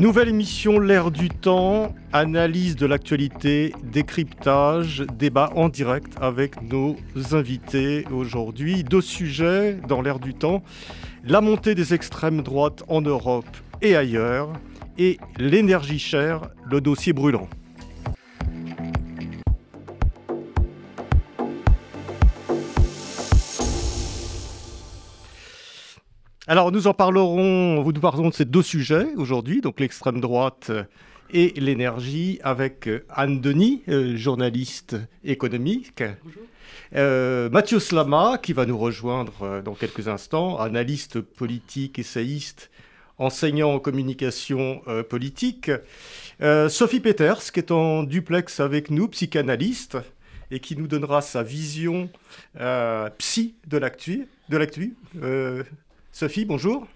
Nouvelle émission L'air du temps, analyse de l'actualité, décryptage, débat en direct avec nos invités aujourd'hui. Deux sujets dans l'air du temps, la montée des extrêmes droites en Europe et ailleurs, et l'énergie chère, le dossier brûlant. Alors nous en parlerons, vous nous parlerons de ces deux sujets aujourd'hui, donc l'extrême droite et l'énergie, avec Anne Denis, euh, journaliste économique. Euh, Mathieu Slama, qui va nous rejoindre euh, dans quelques instants, analyste politique, essayiste, enseignant en communication politique. Sophie Peters, qui est en duplex avec nous, psychanalyste, et qui nous donnera sa vision psy de l'actu. De l'actu. Sophie, bonjour.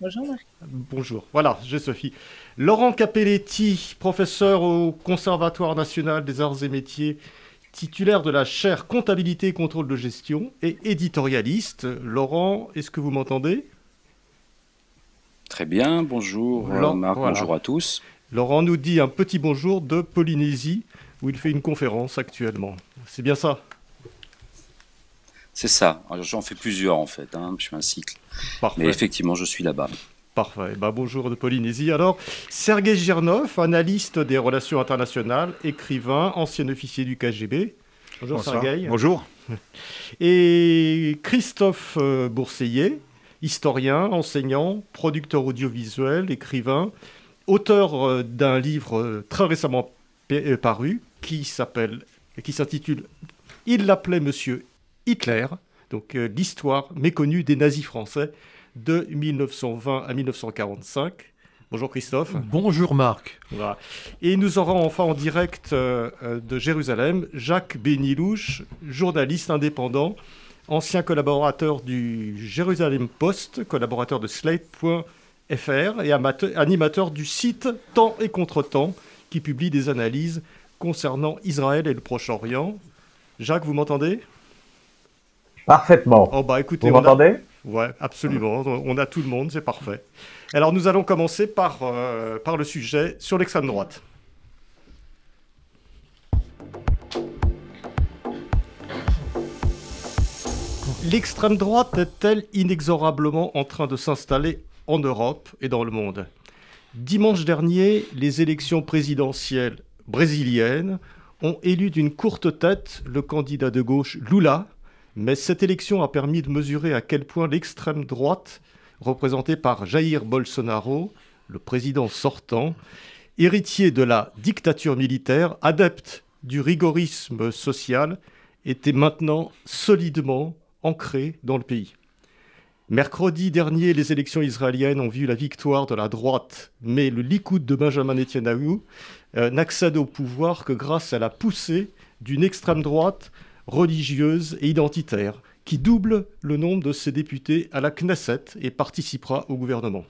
Bonjour Marc. Bonjour, voilà, j'ai Sophie. Laurent Capelletti, professeur au Conservatoire national des arts et métiers, titulaire de la chaire comptabilité et contrôle de gestion et éditorialiste. Laurent, est-ce que vous m'entendez? Très bien, bonjour Marc, bonjour à tous. Laurent nous dit un petit bonjour de Polynésie, où il fait une conférence actuellement. C'est bien ça? C'est ça. J'en fais plusieurs en fait. Hein. Je fais un cycle. Mais effectivement, je suis là-bas. Parfait. Bah, bonjour de Polynésie. Alors, Sergei Girnov, analyste des relations internationales, écrivain, ancien officier du KGB. Bonjour Sergei. Bonjour. Et Christophe euh, Bourseillet, historien, enseignant, producteur audiovisuel, écrivain, auteur euh, d'un livre euh, très récemment paru qui s'appelle, qui s'intitule Il l'appelait Monsieur Hitler, donc euh, l'histoire méconnue des nazis français de 1920 à 1945. Bonjour Christophe. Bonjour Marc. Et nous aurons enfin en direct euh, euh, de Jérusalem Jacques Benilouche, journaliste indépendant, ancien collaborateur du Jérusalem Post, collaborateur de Slate.fr et animateur du site Temps et Contre-temps qui publie des analyses concernant Israël et le Proche-Orient. Jacques, vous m'entendez? Parfaitement. Oh bah écoutez, Vous m'entendez? Ouais, absolument. On a tout le monde, c'est parfait. Alors nous allons commencer par, euh, par le sujet sur l'extrême droite. L'extrême droite est-elle inexorablement en train de s'installer en Europe et dans le monde? Dimanche dernier, les élections présidentielles brésiliennes ont élu d'une courte tête le candidat de gauche Lula, mais cette élection a permis de mesurer à quel point l'extrême droite, représentée par Jair Bolsonaro, le président sortant, héritier de la dictature militaire, adepte du rigorisme social, était maintenant solidement ancrée dans le pays. Mercredi dernier, les élections israéliennes ont vu la victoire de la droite, mais le Likoud de Benjamin Netanyahu euh, n'accède au pouvoir que grâce à la poussée d'une extrême droite religieuse et identitaire qui double le nombre de ses députés à la Knesset et participera au gouvernement.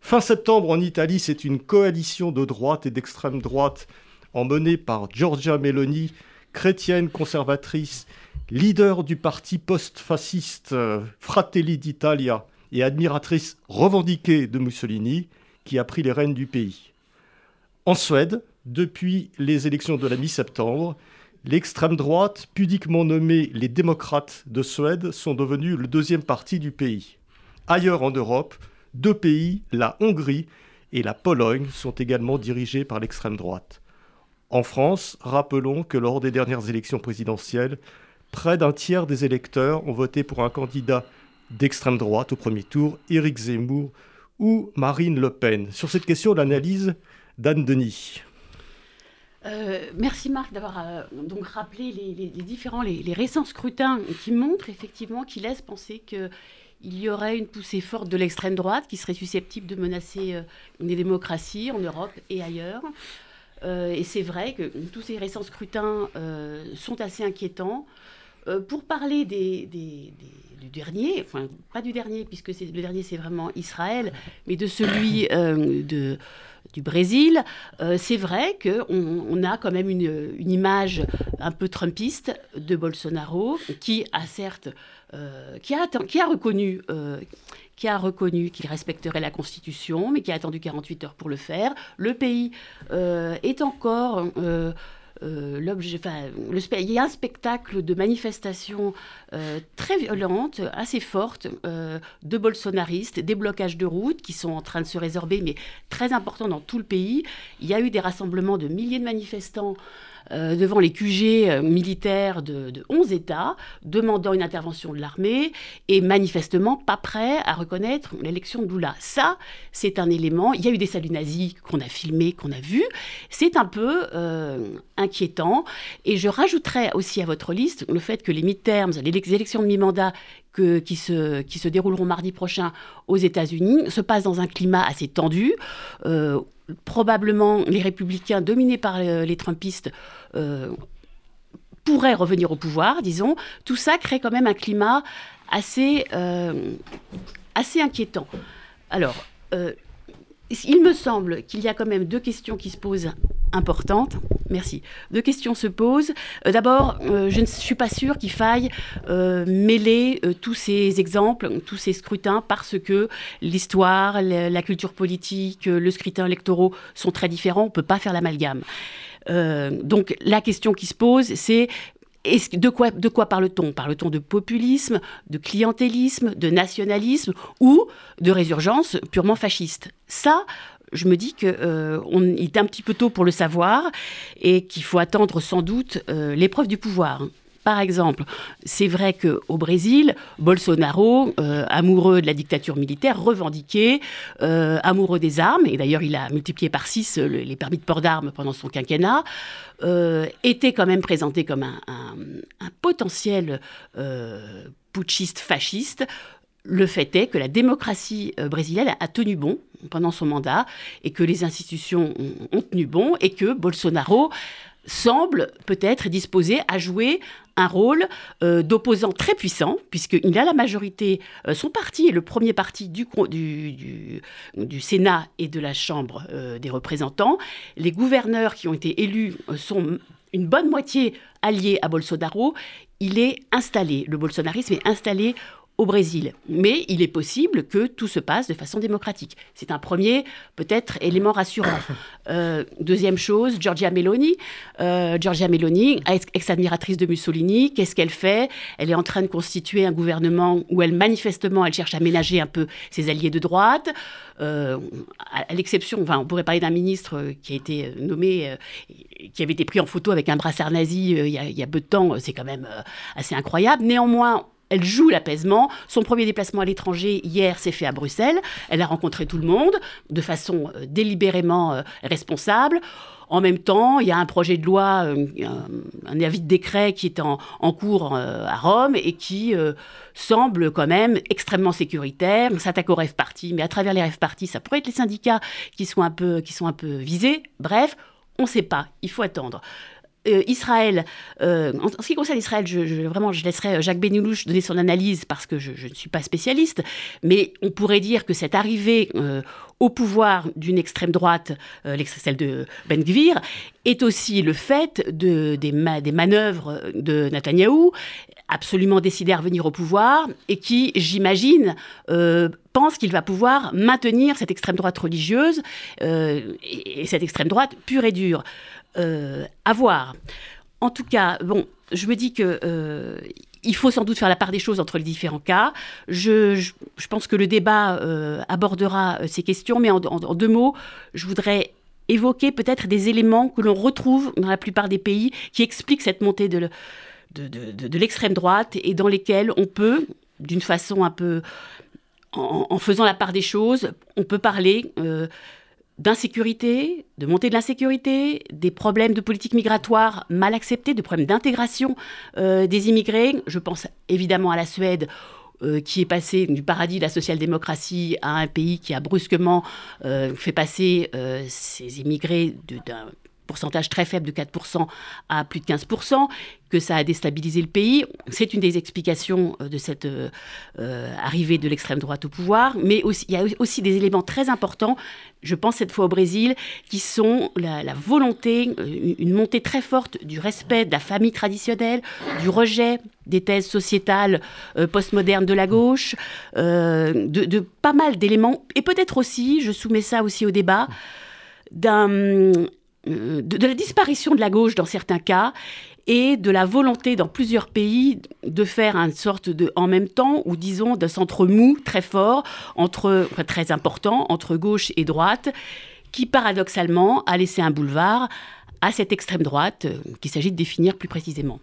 Fin septembre en Italie, c'est une coalition de droite et d'extrême droite emmenée par Giorgia Meloni, chrétienne conservatrice, leader du parti post-fasciste euh, Fratelli d'Italia et admiratrice revendiquée de Mussolini, qui a pris les rênes du pays. En Suède, depuis les élections de la mi-septembre, L'extrême droite, pudiquement nommée les démocrates de Suède, sont devenus le deuxième parti du pays. Ailleurs en Europe, deux pays, la Hongrie et la Pologne, sont également dirigés par l'extrême droite. En France, rappelons que lors des dernières élections présidentielles, près d'un tiers des électeurs ont voté pour un candidat d'extrême droite au premier tour, Éric Zemmour ou Marine Le Pen. Sur cette question, l'analyse d'Anne Denis. Merci Marc d'avoir donc rappelé les, différents, les, récents scrutins qui montrent effectivement, qui laissent penser que il y aurait une poussée forte de l'extrême droite qui serait susceptible de menacer les démocraties en Europe et ailleurs. et c'est vrai que tous ces récents scrutins sont assez inquiétants. Euh, pour parler des, du dernier, enfin pas du dernier, puisque le dernier c'est vraiment Israël, mais de celui euh, du Brésil, euh, c'est vrai qu'on on a quand même une, image un peu trumpiste de Bolsonaro, qui a certes, qui, a, reconnu qui a reconnu qu'il respecterait la Constitution, mais qui a attendu 48 heures pour le faire. Le pays est encore l'objet, il y a un spectacle de manifestations euh, très violentes, assez fortes, euh, de bolsonaristes, des blocages de routes qui sont en train de se résorber, mais très importants dans tout le pays. Il y a eu des rassemblements de milliers de manifestants euh, devant les QG euh, militaires de, 11 États, demandant une intervention de l'armée et manifestement pas prêt à reconnaître l'élection de Lula. Ça, c'est un élément. Il y a eu des saluts nazis qu'on a filmés, qu'on a vus. C'est un peu euh, inquiétant. Et je rajouterais aussi à votre liste le fait que les midterms, les élections de mi-mandat qui, se, qui se dérouleront mardi prochain aux États-Unis se passent dans un climat assez tendu probablement les républicains dominés par les trumpistes euh, pourraient revenir au pouvoir, disons. Tout ça crée quand même un climat assez, euh, assez inquiétant. Alors, euh, il me semble qu'il y a quand même deux questions qui se posent importantes. Merci. Deux questions se posent. Euh, d'abord, euh, je ne suis pas sûre qu'il faille euh, mêler tous ces exemples, tous ces scrutins, parce que l'histoire, la, culture politique, le scrutin électoraux sont très différents. On ne peut pas faire l'amalgame. donc la question qui se pose, c'est de quoi, de quoi parle-t-on? Parle-t-on de populisme, de clientélisme, de nationalisme ou de résurgence purement fasciste? Ça, je me dis qu'il euh, est un petit peu tôt pour le savoir et qu'il faut attendre sans doute euh, l'épreuve du pouvoir. Par exemple, c'est vrai qu'au Brésil, Bolsonaro, euh, amoureux de la dictature militaire, revendiqué, amoureux des armes, et d'ailleurs il a multiplié par six les permis de port d'armes pendant son quinquennat, était quand même présenté comme un potentiel putschiste fasciste. Le fait est que la démocratie brésilienne a tenu bon pendant son mandat et que les institutions ont, tenu bon et que Bolsonaro semble peut-être disposé à jouer un rôle euh, d'opposant très puissant, puisqu'il a la majorité, euh, son parti est le premier parti du, Sénat et de la Chambre euh, des représentants. Les gouverneurs qui ont été élus sont une bonne moitié alliés à Bolsonaro. Il est installé, le bolsonarisme est installé au Brésil. Mais il est possible que tout se passe de façon démocratique. C'est un premier, peut-être, élément rassurant. Euh, deuxième chose, Giorgia Meloni. Euh, Giorgia Meloni, ex-admiratrice de Mussolini, qu'est-ce qu'elle fait? Elle est en train de constituer un gouvernement où elle, manifestement, elle cherche à ménager un peu ses alliés de droite. Euh, à, l'exception, enfin, on pourrait parler d'un ministre qui a été nommé, qui avait été pris en photo avec un brassard nazi il y, a, il y a peu de temps. C'est quand même assez incroyable. Néanmoins, elle joue l'apaisement. Son premier déplacement à l'étranger hier s'est fait à Bruxelles. Elle a rencontré tout le monde de façon euh, délibérément euh, responsable. En même temps, il y a un projet de loi, euh, un, avis de décret qui est en, cours à Rome et qui semble quand même extrêmement sécuritaire. On s'attaque aux rêves partis, mais à travers les rêves partis, ça pourrait être les syndicats qui sont un peu, qui sont un peu visés. Bref, on ne sait pas, il faut attendre. Euh, Israël, euh, en, ce qui concerne Israël, je, vraiment, je laisserai Jacques Benoulouche donner son analyse parce que je, ne suis pas spécialiste, mais on pourrait dire que cette arrivée euh, au pouvoir d'une extrême droite, celle de Ben Gvir, est aussi le fait de, des, des manœuvres de Netanyahou, absolument décidé à revenir au pouvoir et qui, j'imagine, pense qu'il va pouvoir maintenir cette extrême droite religieuse et, cette extrême droite pure et dure. Euh, à voir. En tout cas, bon, je me dis que euh, il faut sans doute faire la part des choses entre les différents cas. Je, pense que le débat euh, abordera ces questions, mais en, deux mots, je voudrais évoquer peut-être des éléments que l'on retrouve dans la plupart des pays qui expliquent cette montée de, l'extrême droite et dans lesquels on peut, d'une façon un peu... En, faisant la part des choses, on peut parler d'insécurité, de montée de l'insécurité, des problèmes de politique migratoire mal acceptés, de problèmes d'intégration euh, des immigrés. Je pense évidemment à la Suède euh, qui est passé du paradis de la social-démocratie à un pays qui a brusquement euh, fait passer ses immigrés d'un pourcentage très faible de 4% à plus de 15%, que ça a déstabilisé le pays. C'est une des explications euh, de cette euh, euh, arrivée de l'extrême droite au pouvoir. Mais aussi, il y a aussi des éléments très importants, je pense cette fois au Brésil, qui sont la, volonté, une montée très forte du respect de la famille traditionnelle, du rejet des thèses sociétales postmodernes de la gauche, de, de pas mal d'éléments. Et peut-être aussi, je soumets ça aussi au débat, d'un euh, de, la disparition de la gauche dans certains cas et de la volonté dans plusieurs pays de faire une sorte de en même temps ou disons d'un centre mou très fort entre très important entre gauche et droite qui paradoxalement a laissé un boulevard à cette extrême droite euh, qu'il s'agit de définir plus précisément.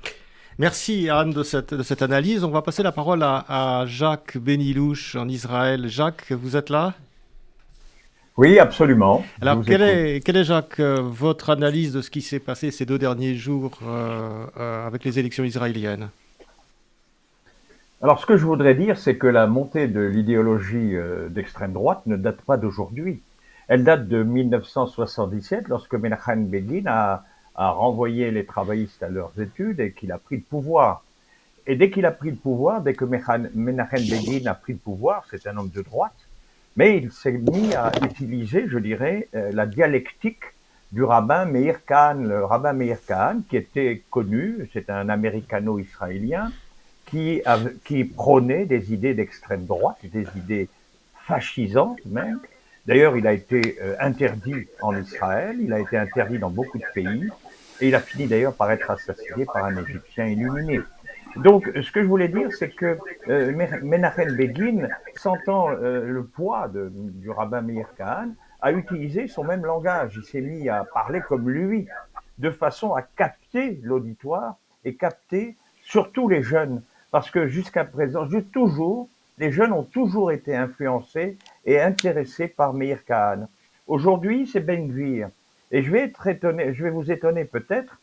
Merci Anne de cette, de cette analyse. On va passer la parole à, à Jacques Benilouche en Israël. Jacques, vous êtes là? Oui, absolument. Alors, quelle est, quelle est, Jacques, euh, votre analyse de ce qui s'est passé ces deux derniers jours euh, euh, avec les élections israéliennes? Alors, ce que je voudrais dire, c'est que la montée de l'idéologie d'extrême droite ne date pas d'aujourd'hui. Elle date de 1977, lorsque Menachem Begin a, a renvoyé les travaillistes à leurs études et qu'il a pris le pouvoir. Et dès qu'il a pris le pouvoir, dès que Menachem Begin a pris le pouvoir, c'est un homme de droite, mais il s'est mis à utiliser, je dirais, euh, la dialectique du rabbin Meir Kahn. Le rabbin Meir Kahn, qui était connu, c'est un américano-israélien, qui, qui prônait des idées d'extrême droite, des idées fascisantes même. D'ailleurs, il a été euh, interdit en Israël, il a été interdit dans beaucoup de pays, et il a fini d'ailleurs par être assassiné par un Égyptien illuminé. Donc, ce que je voulais dire, c'est que euh, Menachem Begin, sentant euh, le poids de, du rabbin Meir Kahn, a utilisé son même langage. Il s'est mis à parler comme lui, de façon à capter l'auditoire et capter surtout les jeunes. Parce que jusqu'à présent, toujours, les jeunes ont toujours été influencés et intéressés par Meir Kahn. Aujourd'hui, c'est Ben Gvir. Et je vais être étonné, je vais vous étonner peut-être.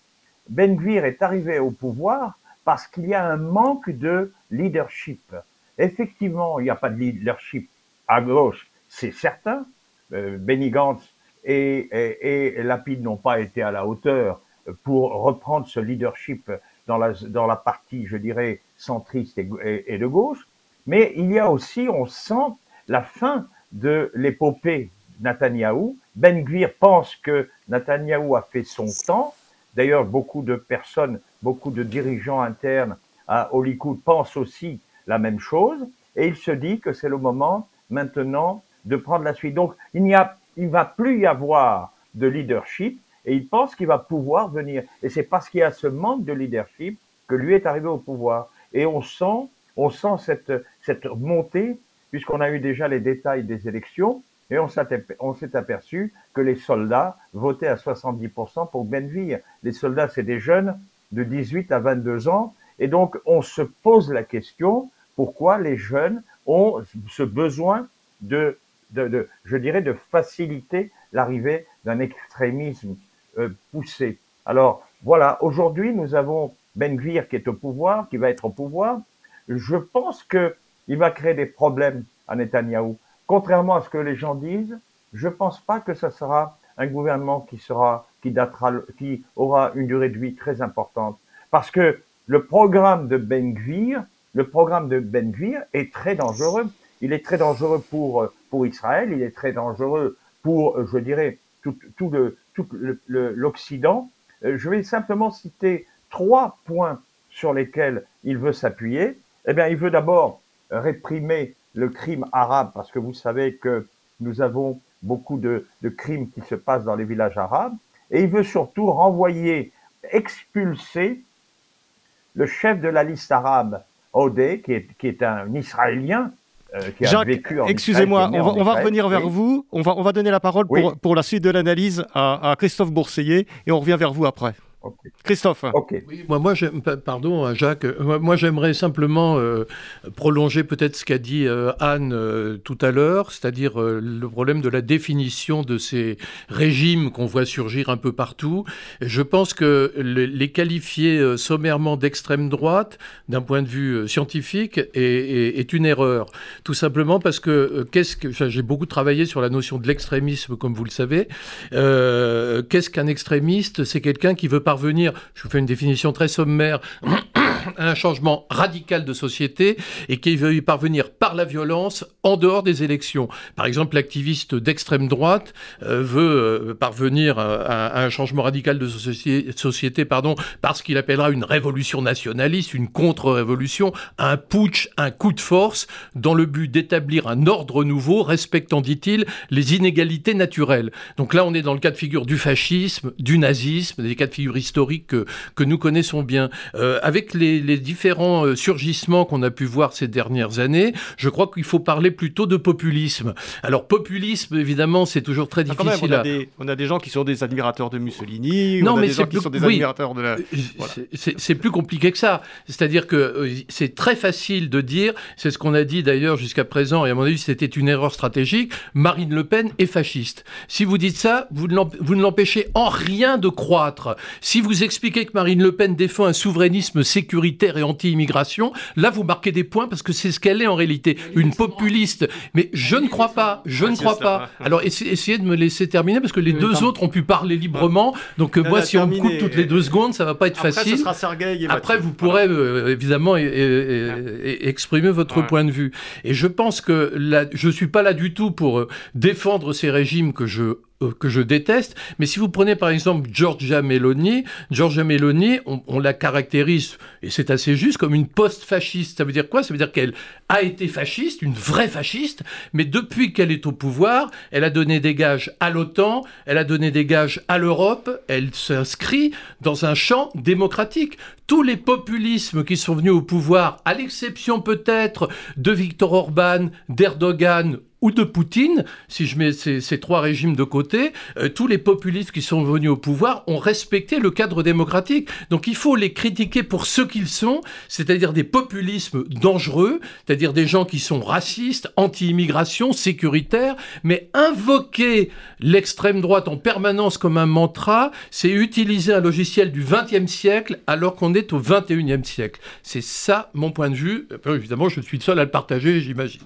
Ben Gvir est arrivé au pouvoir parce qu'il y a un manque de leadership. Effectivement, il n'y a pas de leadership à gauche, c'est certain. Euh, Benny Gantz et, Lapide n'ont pas été à la hauteur pour reprendre ce leadership dans la, dans la partie, je dirais, centriste et, de gauche. Mais il y a aussi, on sent la fin de l'épopée Netanyahou. Ben Gvir pense que Netanyahou a fait son temps. D'ailleurs, beaucoup de personnes beaucoup de dirigeants internes à Hollywood pensent aussi la même chose, et il se dit que c'est le moment maintenant de prendre la suite. Donc, il n'y a, va plus y avoir de leadership, et il pense qu'il va pouvoir venir. Et c'est parce qu'il y a ce manque de leadership que lui est arrivé au pouvoir. Et on sent, cette montée, puisqu'on a eu déjà les détails des élections, et on s'est aperçu que les soldats votaient à 70% pour Benvir. Les soldats, c'est des jeunes de 18 à 22 ans. Et donc, on se pose la question, pourquoi les jeunes ont ce besoin de, de, je dirais, de faciliter l'arrivée d'un extrémisme euh, poussé. Alors, voilà, aujourd'hui, nous avons Ben Gvir qui est au pouvoir, qui va être au pouvoir. Je pense que il va créer des problèmes à Netanyahou. Contrairement à ce que les gens disent, je pense pas que ce sera un gouvernement qui sera qui datera, qui aura une durée de vie très importante. Parce que le programme de Ben Gvir, le programme de Ben Gvir est très dangereux. Il est très dangereux pour, pour Israël, il est très dangereux pour, je dirais, tout, tout le, tout l'Occident. Euh, je vais simplement citer trois points sur lesquels il veut s'appuyer. Eh bien, il veut d'abord réprimer le crime arabe, parce que vous savez que nous avons beaucoup de, de crimes qui se passent dans les villages arabes et il veut surtout renvoyer, expulser le chef de la liste arabe, Odeh, qui est, qui est un Israélien, euh, qui a vécu en Excusez-moi, on, va, on va revenir vers vous. On va, on va donner la parole pour, pour la suite de l'analyse à, à, Christophe Bourseiller et on revient vers vous après. Christophe. moi, moi pardon, hein, Jacques. Moi, j'aimerais simplement euh, prolonger peut-être ce qu'a dit euh, Anne euh, tout à l'heure, c'est-à-dire le problème de la définition de ces régimes qu'on voit surgir un peu partout. je pense que les qualifier sommairement d'extrême droite, d'un point de vue scientifique, est, une erreur. Tout simplement parce que qu'est-ce que j'ai beaucoup travaillé sur la notion de l'extrémisme, comme vous le savez. qu'est-ce qu'un extrémiste? C'est quelqu'un qui veut parvenir je vous fais une définition très sommaire, un changement radical de société et qui veut y parvenir par la violence en dehors des élections. Par exemple, l'activiste d'extrême droite euh, veut euh, parvenir à, un changement radical de société, pardon, parce qu'il appellera une révolution nationaliste, une contre-révolution, un putsch, un coup de force, dans le but d'établir un ordre nouveau respectant, dit-il, les inégalités naturelles. Donc là, on est dans le cas de figure du fascisme, du nazisme, des cas de figure historiques que, nous connaissons bien. Euh, avec les les, différents euh, surgissements qu'on a pu voir ces dernières années, je crois qu'il faut parler plutôt de populisme. Alors populisme, évidemment, c'est toujours très difficile. on, a des, on, a des, gens qui sont des admirateurs de Mussolini, non, on a mais des gens qui sont des admirateurs de la... Euh, c'est plus compliqué que ça. C'est-à-dire que euh, c'est très facile de dire, c'est ce qu'on a dit d'ailleurs jusqu'à présent, et à mon avis c'était une erreur stratégique, Marine Le Pen est fasciste. Si vous dites ça, vous ne l'empêchez en rien de croître. Si vous expliquez que Marine Le Pen défend un souverainisme sécuritaire, et anti-immigration, là vous marquez des points parce que c'est ce qu'elle est en réalité, une populiste. Mais je ne crois pas, je ne crois pas. Alors essayez de me laisser terminer parce que les deux autres ont pu parler librement. Donc euh, moi, si on me coupe toutes les deux secondes, ça va pas être facile. Après, vous pourrez euh, évidemment exprimer votre point de vue. Et je pense que là, je suis pas là du tout pour euh, défendre ces régimes que je euh, que je déteste. Mais si vous prenez par exemple Giorgia Meloni, Giorgia Meloni, on, la caractérise, et c'est assez juste, comme une post-fasciste. Ça veut dire quoi? Ça veut dire qu'elle a été fasciste, une vraie fasciste, mais depuis qu'elle est au pouvoir, elle a donné des gages à l'OTAN, elle a donné des gages à l'Europe, elle s'inscrit dans un champ démocratique. Tous les populismes qui sont venus au pouvoir, à l'exception peut-être de Viktor Orban, d'Erdogan ou de Poutine, si je mets ces, trois régimes de côté, euh, tous les populistes qui sont venus au pouvoir ont respecté le cadre démocratique. Donc il faut les critiquer pour ce qu'ils sont, c'est-à-dire des populismes dangereux, c'est-à-dire des gens qui sont racistes, anti-immigration, sécuritaires, mais invoquer l'extrême droite en permanence comme un mantra, c'est utiliser un logiciel du XXe siècle alors qu'on est au XXIe siècle. C'est ça mon point de vue. évidemment, je suis le seul à le partager, j'imagine.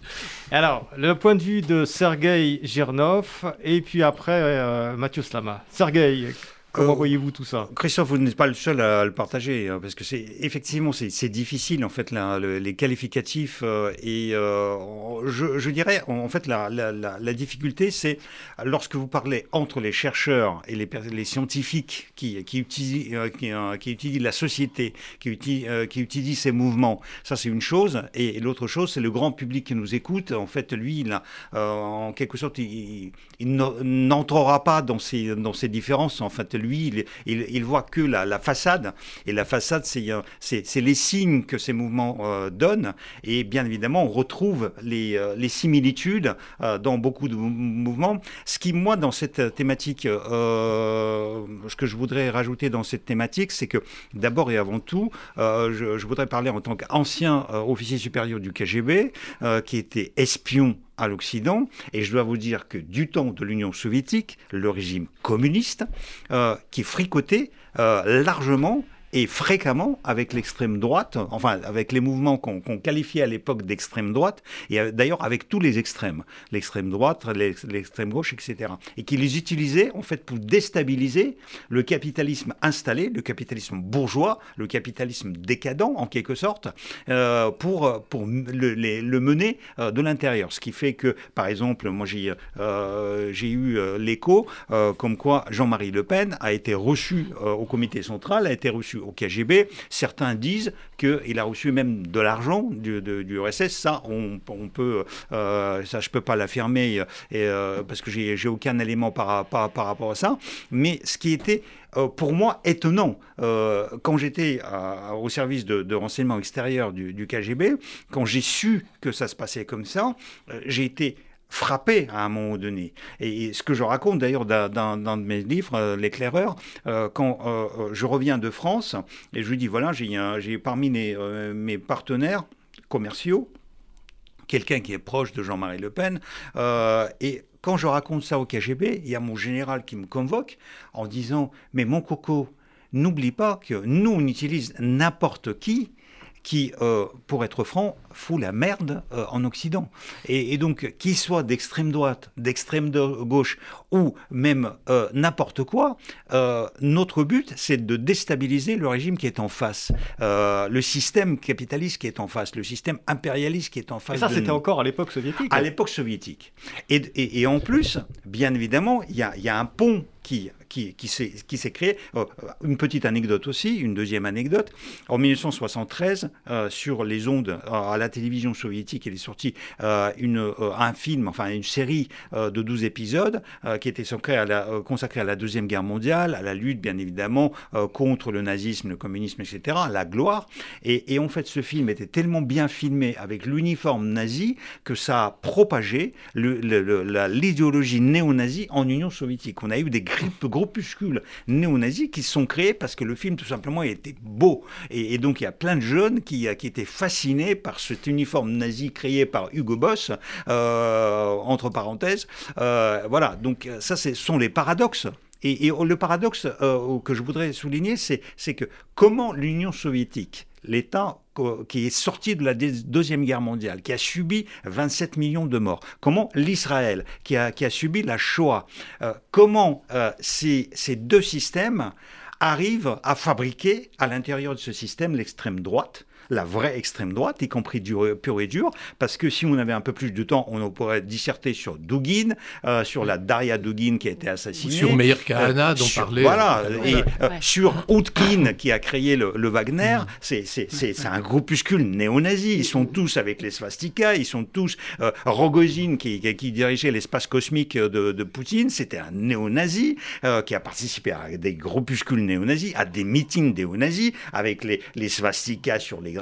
Alors, le point de vue de Sergei Girnov et puis après euh, Mathieu Slama. Sergei, Comment euh, voyez-vous tout ça? Christophe, vous n'êtes pas le seul à, le partager, hein, parce que c'est effectivement c'est difficile en fait les qualificatifs euh, et euh, je, dirais en fait la, difficulté c'est lorsque vous parlez entre les chercheurs et les, les scientifiques qui, qui, utilisent, qui, utilisent la société, qui utilisent, qui utilisent ces mouvements, ça c'est une chose, et, l'autre chose c'est le grand public qui nous écoute. En fait, lui, il en quelque sorte, il, n'entrera pas dans ces dans ces différences. En fait, lui, il, voit que la, façade. Et la façade, c'est les signes que ces mouvements euh, donnent. Et bien évidemment, on retrouve les, euh, similitudes euh, dans beaucoup de mouvements. Ce qui, moi, dans cette thématique, ce que je voudrais rajouter dans cette thématique, c'est que d'abord et avant tout, je, voudrais parler en tant qu'ancien officier supérieur du KGB, qui était espion à l'Occident. Et je dois vous dire que du temps de l'Union soviétique, le régime communiste, euh, qui fricotait euh, largement et fréquemment avec l'extrême droite, enfin avec les mouvements qu'on qualifiait à l'époque d'extrême droite, et euh, d'ailleurs avec tous les extrêmes, l'extrême droite, l'extrême gauche, etc. Et qui les utilisait en fait pour déstabiliser le capitalisme installé, le capitalisme bourgeois, le capitalisme décadent en quelque sorte, euh, pour, pour le, mener euh, de l'intérieur. Ce qui fait que, par exemple, moi j'ai eu l'écho comme quoi Jean-Marie Le Pen a été reçu au comité central, a été reçu au KGB. Certains disent qu'il a reçu même de l'argent du, RSS. Ça, on, peut, euh, ça, je peux pas l'affirmer euh, parce que j'ai aucun élément par, rapport à ça. Mais ce qui était euh, pour moi étonnant quand j'étais au service de, renseignement extérieur du KGB, quand j'ai su que ça se passait comme ça, j'ai été frappé à un moment donné. Et, ce que je raconte d'ailleurs dans, mes livres, L'éclaireur, quand je reviens de France et je lui dis voilà, j'ai parmi mes partenaires commerciaux quelqu'un qui est proche de Jean-Marie Le Pen. Euh, et quand je raconte ça au KGB, il y a mon général qui me convoque en disant Mais mon coco, n'oublie pas que nous, on utilise n'importe qui qui, euh, pour être franc, fout la merde euh, en Occident. Et, donc, qu'il soit d'extrême droite, d'extrême gauche ou même euh, n'importe quoi, notre but, c'est de déstabiliser le régime qui est en face, le système capitaliste qui est en face, le système impérialiste qui est en face. Et ça, c'était encore à l'époque soviétique. À l'époque soviétique. Et, en plus, bien évidemment, il y a, y a un pont qui, qui, qui s'est créé. Euh, une petite anecdote aussi, une deuxième anecdote. En 1973, euh, sur les ondes euh, à la télévision soviétique, il est sorti une, un film, enfin une série de 12 épisodes qui était à, la, consacré à la Deuxième Guerre mondiale, à la lutte bien évidemment contre le nazisme, le communisme, etc., la gloire. Et, en fait, ce film était tellement bien filmé avec l'uniforme nazi que ça a propagé l'idéologie néo-nazie en Union soviétique. On a eu des groupuscules néo-nazis qui sont créés parce que le film, tout simplement, était beau. Et, donc, il y a plein de jeunes qui, qui, étaient fascinés par cet uniforme nazi créé par Hugo Boss, euh, entre parenthèses. Euh, voilà, donc ça, ce sont les paradoxes. Et, le paradoxe euh, que je voudrais souligner, c'est que comment l'Union soviétique, l'État qui est sorti de la Deuxième Guerre mondiale, qui a subi 27 millions de morts, comment l'Israël, qui a, subi la Shoah, euh, comment euh, ces, ces deux systèmes arrivent à fabriquer à l'intérieur de ce système l'extrême droite, la vraie extrême droite, y compris dur, pur et dur, parce que si on avait un peu plus de temps, on pourrait disserter sur Dugin, euh, sur la Daria Dugin qui a été assassinée. Sur Meir Kahana, euh, dont parlait. Voilà, et euh, sur Outkin qui a créé le, Wagner, mm. c'est un groupuscule néo-nazi. Ils sont tous avec les swastikas, ils sont tous. Rogozin qui, qui, dirigeait l'espace cosmique de, de Poutine, c'était un néo-nazi qui a participé à des groupuscules néo-nazis, à des meetings néo-nazis, avec les, les swastikas sur les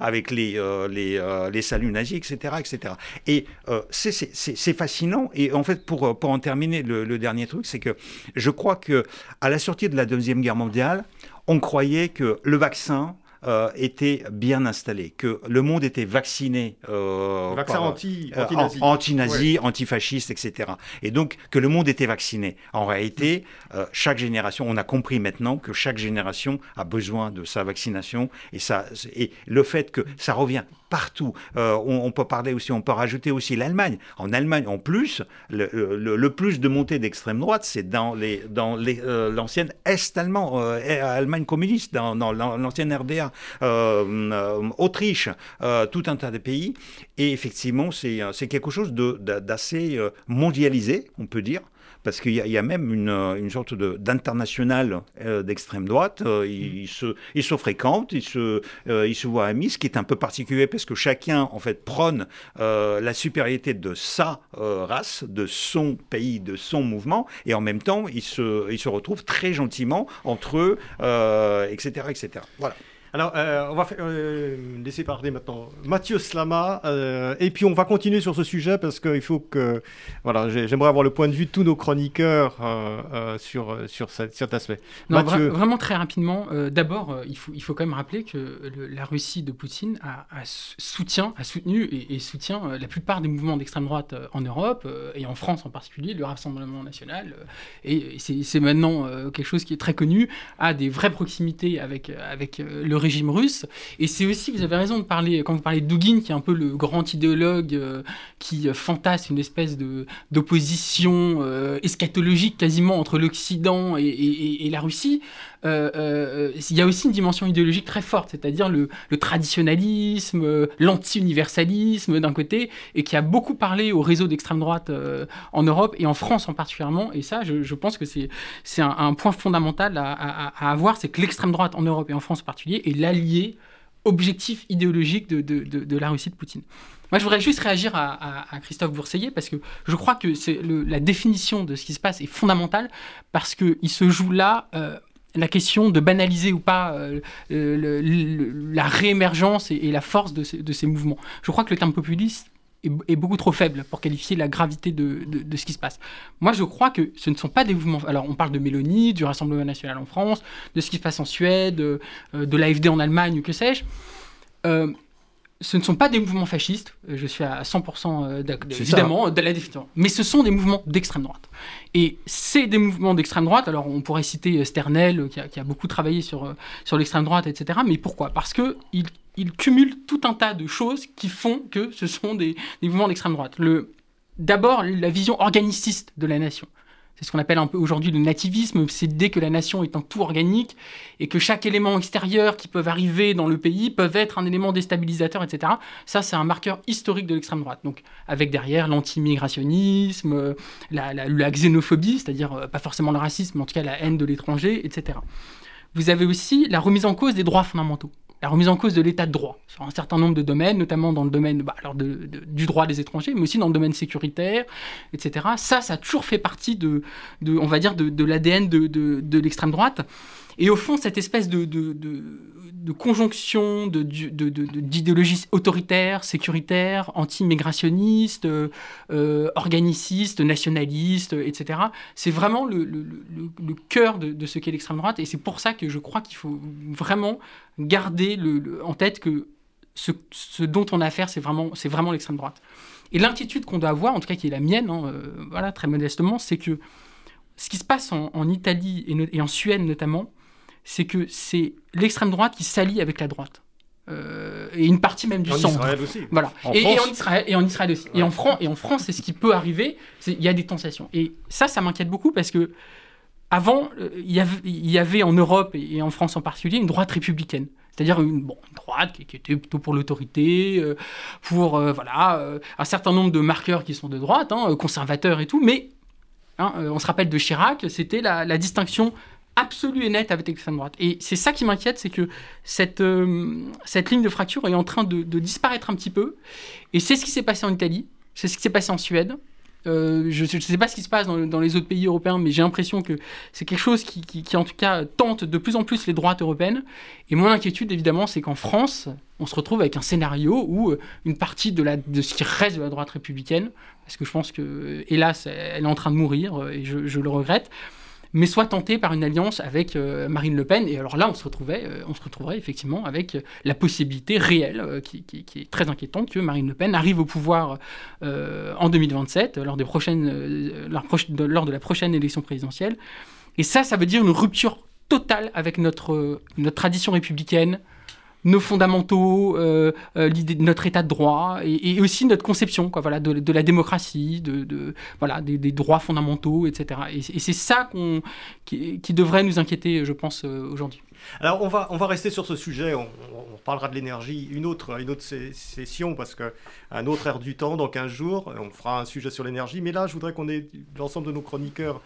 avec les, euh, euh, les, saluts nazis, etc. etc. Et euh, c'est fascinant. Et en fait, pour, pour en terminer, le, le dernier truc, c'est que je crois que à la sortie de la Deuxième Guerre mondiale, on croyait que le vaccin, euh, était bien installé, que le monde était vacciné. Euh, Vaccin anti, euh, anti-nazi, anti antifasciste, etc. Et donc que le monde était vacciné. En réalité, chaque génération, on a compris maintenant que chaque génération a besoin de sa vaccination et ça, et le fait que ça revient partout. Euh, on, peut parler aussi, on peut rajouter aussi l'Allemagne. En Allemagne, en plus, le, plus de montée d'extrême droite, c'est dans les dans les euh, l'ancienne est allemand, euh, Allemagne communiste, dans, dans l'ancienne RDA, Autriche, tout un tas de pays. Et effectivement, c'est quelque chose d'assez mondialisé, on peut dire parce qu'il y, a même une, une sorte d'international euh, d'extrême droite. Euh, ils, mm. se, ils se fréquentent, ils se, euh, ils se voient amis, ce qui est un peu particulier parce que chacun, en fait, prône la supériorité de sa race, de son pays, de son mouvement, et en même temps, ils se, ils se retrouvent très gentiment entre eux, etc., etc. Voilà. Alors, euh, on va euh, laisser parler maintenant Mathieu Slama, euh, et puis on va continuer sur ce sujet parce qu'il faut que, voilà, j'aimerais avoir le point de vue de tous nos chroniqueurs sur, sur cet, aspect. vraiment très rapidement, d'abord, il, faut, il faut quand même rappeler que la Russie de Poutine a, soutient, a soutenu et, soutient la plupart des mouvements d'extrême droite en Europe et en France en particulier, le Rassemblement national, et, c'est maintenant quelque chose qui est très connu, a des vraies proximités avec, avec le régime russe. Et c'est aussi, vous avez raison de parler, quand vous parlez de Dugin, qui est un peu le grand idéologue euh, qui euh, fantasme une espèce d'opposition euh, eschatologique quasiment entre l'Occident et, la Russie, il y a aussi une dimension idéologique très forte, c'est-à-dire le, traditionnalisme, l'anti-universalisme d'un côté, et qui a beaucoup parlé au réseau d'extrême droite en Europe et en France en particulièrement. Et ça, je, pense que c'est, un, point fondamental à, avoir, c'est que l'extrême droite en Europe et en France en particulier est l'allié objectif idéologique de, la Russie de Poutine. Moi, je voudrais juste réagir à, Christophe Bourseillet parce que je crois que la définition de ce qui se passe est fondamentale parce qu'il se joue là euh, la question de banaliser ou pas euh, la réémergence et, la force de ces, mouvements. Je crois que le terme populiste est, beaucoup trop faible pour qualifier la gravité de, ce qui se passe. Moi, je crois que ce ne sont pas des mouvements. Alors, on parle de Mélanie, du Rassemblement national en France, de ce qui se passe en Suède, euh, de l'AFD en Allemagne, que sais-je. Euh, ce ne sont pas des mouvements fascistes, euh, je suis à 100% d'accord, évidemment, de la définition, mais ce sont des mouvements d'extrême droite. Et c'est des mouvements d'extrême droite, alors on pourrait citer Sternel, qui a, qui a beaucoup travaillé sur, sur l'extrême droite, etc., mais pourquoi? Parce qu'ils il cumule tout un tas de choses qui font que ce sont des, mouvements d'extrême droite. D'abord, la vision organiciste de la nation. C'est ce qu'on appelle un peu aujourd'hui le nativisme, c'est l'idée que la nation est un tout organique et que chaque élément extérieur qui peut arriver dans le pays peut être un élément déstabilisateur, etc. Ça, c'est un marqueur historique de l'extrême droite. Donc, avec derrière l'anti-immigrationnisme, la, la, xénophobie, c'est-à-dire euh, pas forcément le racisme, mais en tout cas la haine de l'étranger, etc. Vous avez aussi la remise en cause des droits fondamentaux la remise en cause de l'état de droit sur un certain nombre de domaines, notamment dans le domaine bah, du droit des étrangers, mais aussi dans le domaine sécuritaire, etc. Ça, ça a toujours fait partie de, l'ADN de l'extrême droite. Et au fond, cette espèce de, de conjonction d'idéologies autoritaires, sécuritaires, anti-migrationnistes, euh, euh, organicistes, nationalistes, etc. C'est vraiment le, cœur de, ce qu'est l'extrême droite, et c'est pour ça que je crois qu'il faut vraiment garder en tête que ce, dont on a affaire, c'est vraiment, vraiment l'extrême droite. Et l'inquiétude qu'on doit avoir, en tout cas qui est la mienne, hein, euh, voilà, très modestement, c'est que ce qui se passe en, Italie et, et en Suède notamment, c'est que c'est l'extrême droite qui s'allie avec la droite. Euh, et une partie même du en centre. Israël aussi. Voilà. et, en Israël, et en Israël aussi. Et en France, et en France, c'est ce qui peut arriver. Il y a des tensions. Et ça, ça m'inquiète beaucoup parce que avant, euh, il y, avait, en Europe et en France en particulier une droite républicaine. C'est-à-dire une, bon, droite qui, était plutôt pour l'autorité, euh, pour voilà, un certain nombre de marqueurs qui sont de droite, hein, conservateurs et tout, mais hein, on se rappelle de Chirac, c'était la, la distinction absolue et nette avec l'extrême droite. Et c'est ça qui m'inquiète, c'est que cette, euh, cette ligne de fracture est en train de, disparaître un petit peu. Et c'est ce qui s'est passé en Italie, c'est ce qui s'est passé en Suède. Euh, je ne sais pas ce qui se passe dans, les autres pays européens, mais j'ai l'impression que c'est quelque chose qui, qui, en tout cas, tente de plus en plus les droites européennes. Et mon inquiétude, évidemment, c'est qu'en France, on se retrouve avec un scénario où euh, une partie de, la, de ce qui reste de la droite républicaine, parce que je pense que, hélas, elle est en train de mourir, et je le regrette, mais soit tenté par une alliance avec euh, Marine Le Pen. Et alors là, on se, retrouvait, euh, on se retrouverait effectivement avec euh, la possibilité réelle, qui, est très inquiétante, que Marine Le Pen arrive au pouvoir en 2027, lors, des prochaines, lors de la prochaine élection présidentielle. Et ça, ça veut dire une rupture totale avec notre, notre tradition républicaine, nos fondamentaux, euh, euh, notre état de droit et, aussi notre conception quoi, voilà, de, la démocratie, de, voilà, des, droits fondamentaux, etc. Et, c'est ça qu'on, qui, devrait nous inquiéter, je pense, euh, aujourd'hui. Alors on va, on va rester sur ce sujet, on, parlera de l'énergie une autre, une autre session parce qu'un autre air du temps dans 15 jours, on fera un sujet sur l'énergie, mais là je voudrais qu'on ait l'ensemble de nos chroniqueurs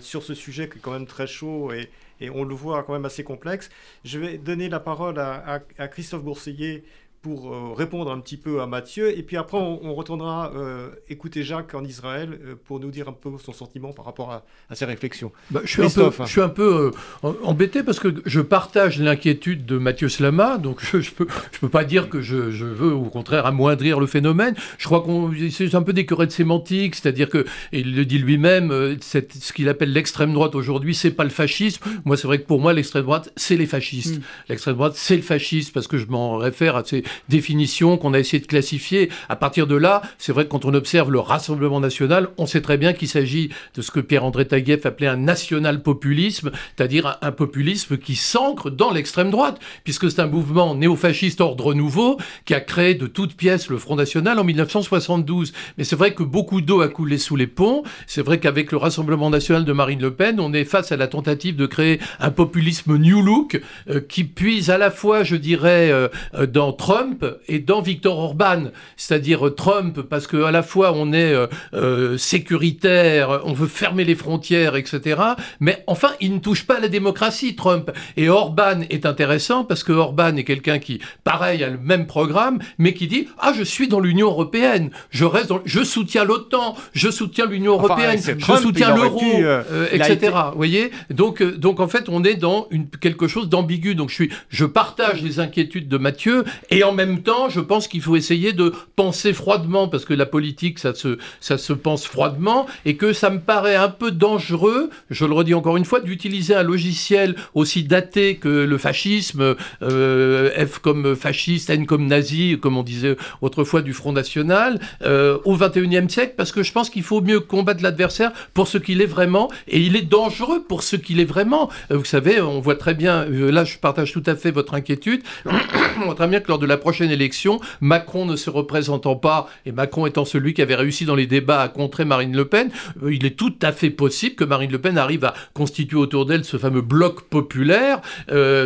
sur ce sujet qui est quand même très chaud et, et on le voit quand même assez complexe. Je vais donner la parole à, Christophe Bourseillet pour euh, répondre un petit peu à Mathieu. Et puis après, on, retournera euh, écouter Jacques en Israël euh, pour nous dire un peu son sentiment par rapport à, à ses réflexions. Bah, je, suis un peu, je suis un peu embêté parce que je partage l'inquiétude de Mathieu Slama, donc je ne je peux, je peux pas dire que je, je, veux au contraire amoindrir le phénomène. Je crois qu'on c'est un peu des querelles sémantiques, c'est-à-dire que, il le dit lui-même, ce qu'il appelle l'extrême droite aujourd'hui, c'est pas le fascisme. Moi, c'est vrai que pour moi, l'extrême droite, c'est les fascistes. Mm. L'extrême droite, c'est le fascisme parce que je m'en réfère à ces définition qu'on a essayé de classifier. À partir de là, c'est vrai que quand on observe le Rassemblement national, on sait très bien qu'il s'agit de ce que Pierre-André Taguieff appelait un national-populisme, c'est-à-dire un populisme qui s'ancre dans l'extrême droite, puisque c'est un mouvement néofasciste ordre nouveau qui a créé de toutes pièces le Front National en 1972. Mais c'est vrai que beaucoup d'eau a coulé sous les ponts. C'est vrai qu'avec le Rassemblement national de Marine Le Pen, on est face à la tentative de créer un populisme new look euh, qui puise à la fois, je dirais, euh, euh, dans Trump, et dans Victor Orban, c'est-à-dire Trump, parce qu'à la fois on est euh, euh, sécuritaire, on veut fermer les frontières, etc. Mais enfin, il ne touche pas à la démocratie, Trump. Et Orban est intéressant parce que Orban est quelqu'un qui, pareil, a le même programme, mais qui dit ah je suis dans l'Union européenne, je reste dans, je soutiens l'OTAN, je soutiens l'Union européenne, je soutiens l'euro, euh, etc. Vous voyez? Donc donc en fait on est dans une, quelque chose d'ambigu. Donc je suis, je partage les inquiétudes de Mathieu et en en même temps, je pense qu'il faut essayer de penser froidement, parce que la politique, ça se, ça se pense froidement, et que ça me paraît un peu dangereux, je le redis encore une fois, d'utiliser un logiciel aussi daté que le fascisme, euh, F comme fasciste, N comme nazi, comme on disait autrefois du Front National, euh, au XXIe siècle, parce que je pense qu'il faut mieux combattre l'adversaire pour ce qu'il est vraiment, et il est dangereux pour ce qu'il est vraiment. Euh, vous savez, on voit très bien, là je partage tout à fait votre inquiétude, on voit très bien que lors de la prochaine élection, Macron ne se représentant pas, et Macron étant celui qui avait réussi dans les débats à contrer Marine Le Pen, euh, il est tout à fait possible que Marine Le Pen arrive à constituer autour d'elle ce fameux bloc populaire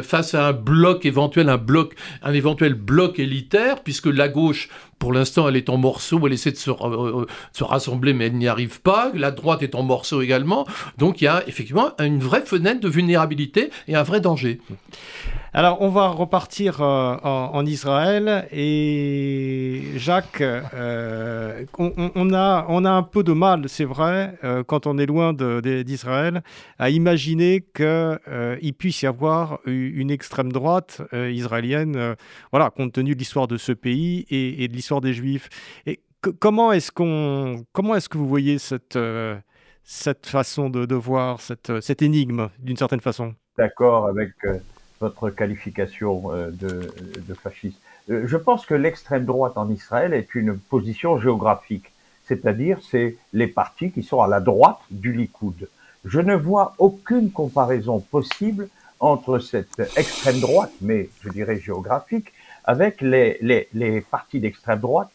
face à un bloc éventuel, un bloc, élitaire, puisque la gauche pour l'instant, elle est en morceaux, elle essaie de se, se rassembler, mais elle n'y arrive pas. La droite est en morceaux également. Donc il y a effectivement une vraie fenêtre de vulnérabilité et un vrai danger. Alors, on va repartir euh, en, Israël et Jacques, euh, on, a, un peu de mal, c'est vrai, euh, quand on est loin d'Israël, à imaginer qu'il puisse y avoir une extrême droite israélienne, voilà, compte tenu de l'histoire de ce pays et, de l'histoire des Juifs. Et comment est-ce qu'on, comment est-ce que vous voyez cette, cette façon de, de voir cette, cette énigme, d'une certaine façon? D'accord avec votre qualification euh, de, fasciste. Euh, je pense que l'extrême droite en Israël est une position géographique, c'est-à-dire c'est les partis qui sont à la droite du Likoud. Je ne vois aucune comparaison possible entre cette extrême droite, mais je dirais géographique, avec les, les, les partis d'extrême droite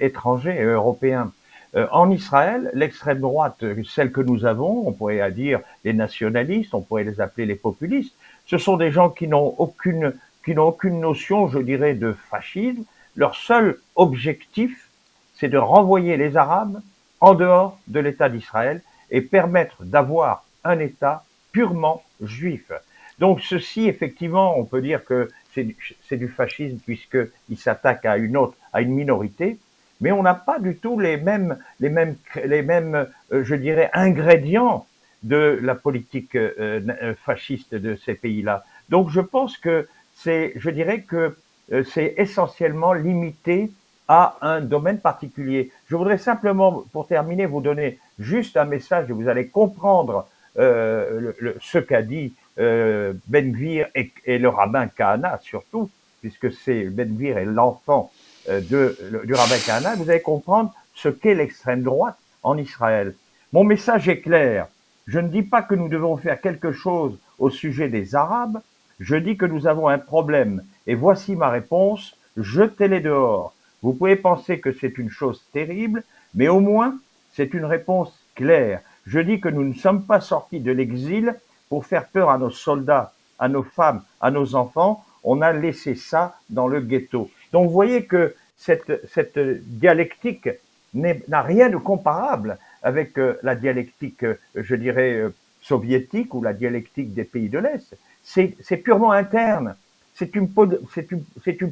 étrangers et européens. Euh, en Israël, l'extrême droite, celle que nous avons, on pourrait dire les nationalistes, on pourrait les appeler les populistes, ce sont des gens qui n'ont aucune, qui n'ont aucune notion, je dirais, de fascisme. Leur seul objectif, c'est de renvoyer les Arabes en dehors de l'État d'Israël et permettre d'avoir un État purement juif. Donc ceci, effectivement, on peut dire que c'est du fascisme puisqu'il s'attaque à une autre, à une minorité, mais on n'a pas du tout les mêmes, les mêmes, les mêmes, euh, je dirais, ingrédients de la politique euh, euh, fasciste de ces pays-là. Donc je pense que c'est, je dirais que euh, c'est essentiellement limité à un domaine particulier. Je voudrais simplement, pour terminer, vous donner juste un message et vous allez comprendre ce qu'a dit Ben Gvir et, et, le rabbin Kahana surtout, puisque c'est Ben Gvir est l'enfant de, du rabbin Kahana, vous allez comprendre ce qu'est l'extrême droite en Israël. Mon message est clair. Je ne dis pas que nous devons faire quelque chose au sujet des Arabes, je dis que nous avons un problème. Et voici ma réponse, jetez-les dehors. Vous pouvez penser que c'est une chose terrible, mais au moins c'est une réponse claire. Je dis que nous ne sommes pas sortis de l'exil pour faire peur à nos soldats, à nos femmes, à nos enfants. On a laissé ça dans le ghetto. Donc vous voyez que cette, cette dialectique n'a rien de comparable avec euh, la dialectique, euh, je dirais, euh, soviétique ou la dialectique des pays de l'Est. C'est purement interne. C'est une,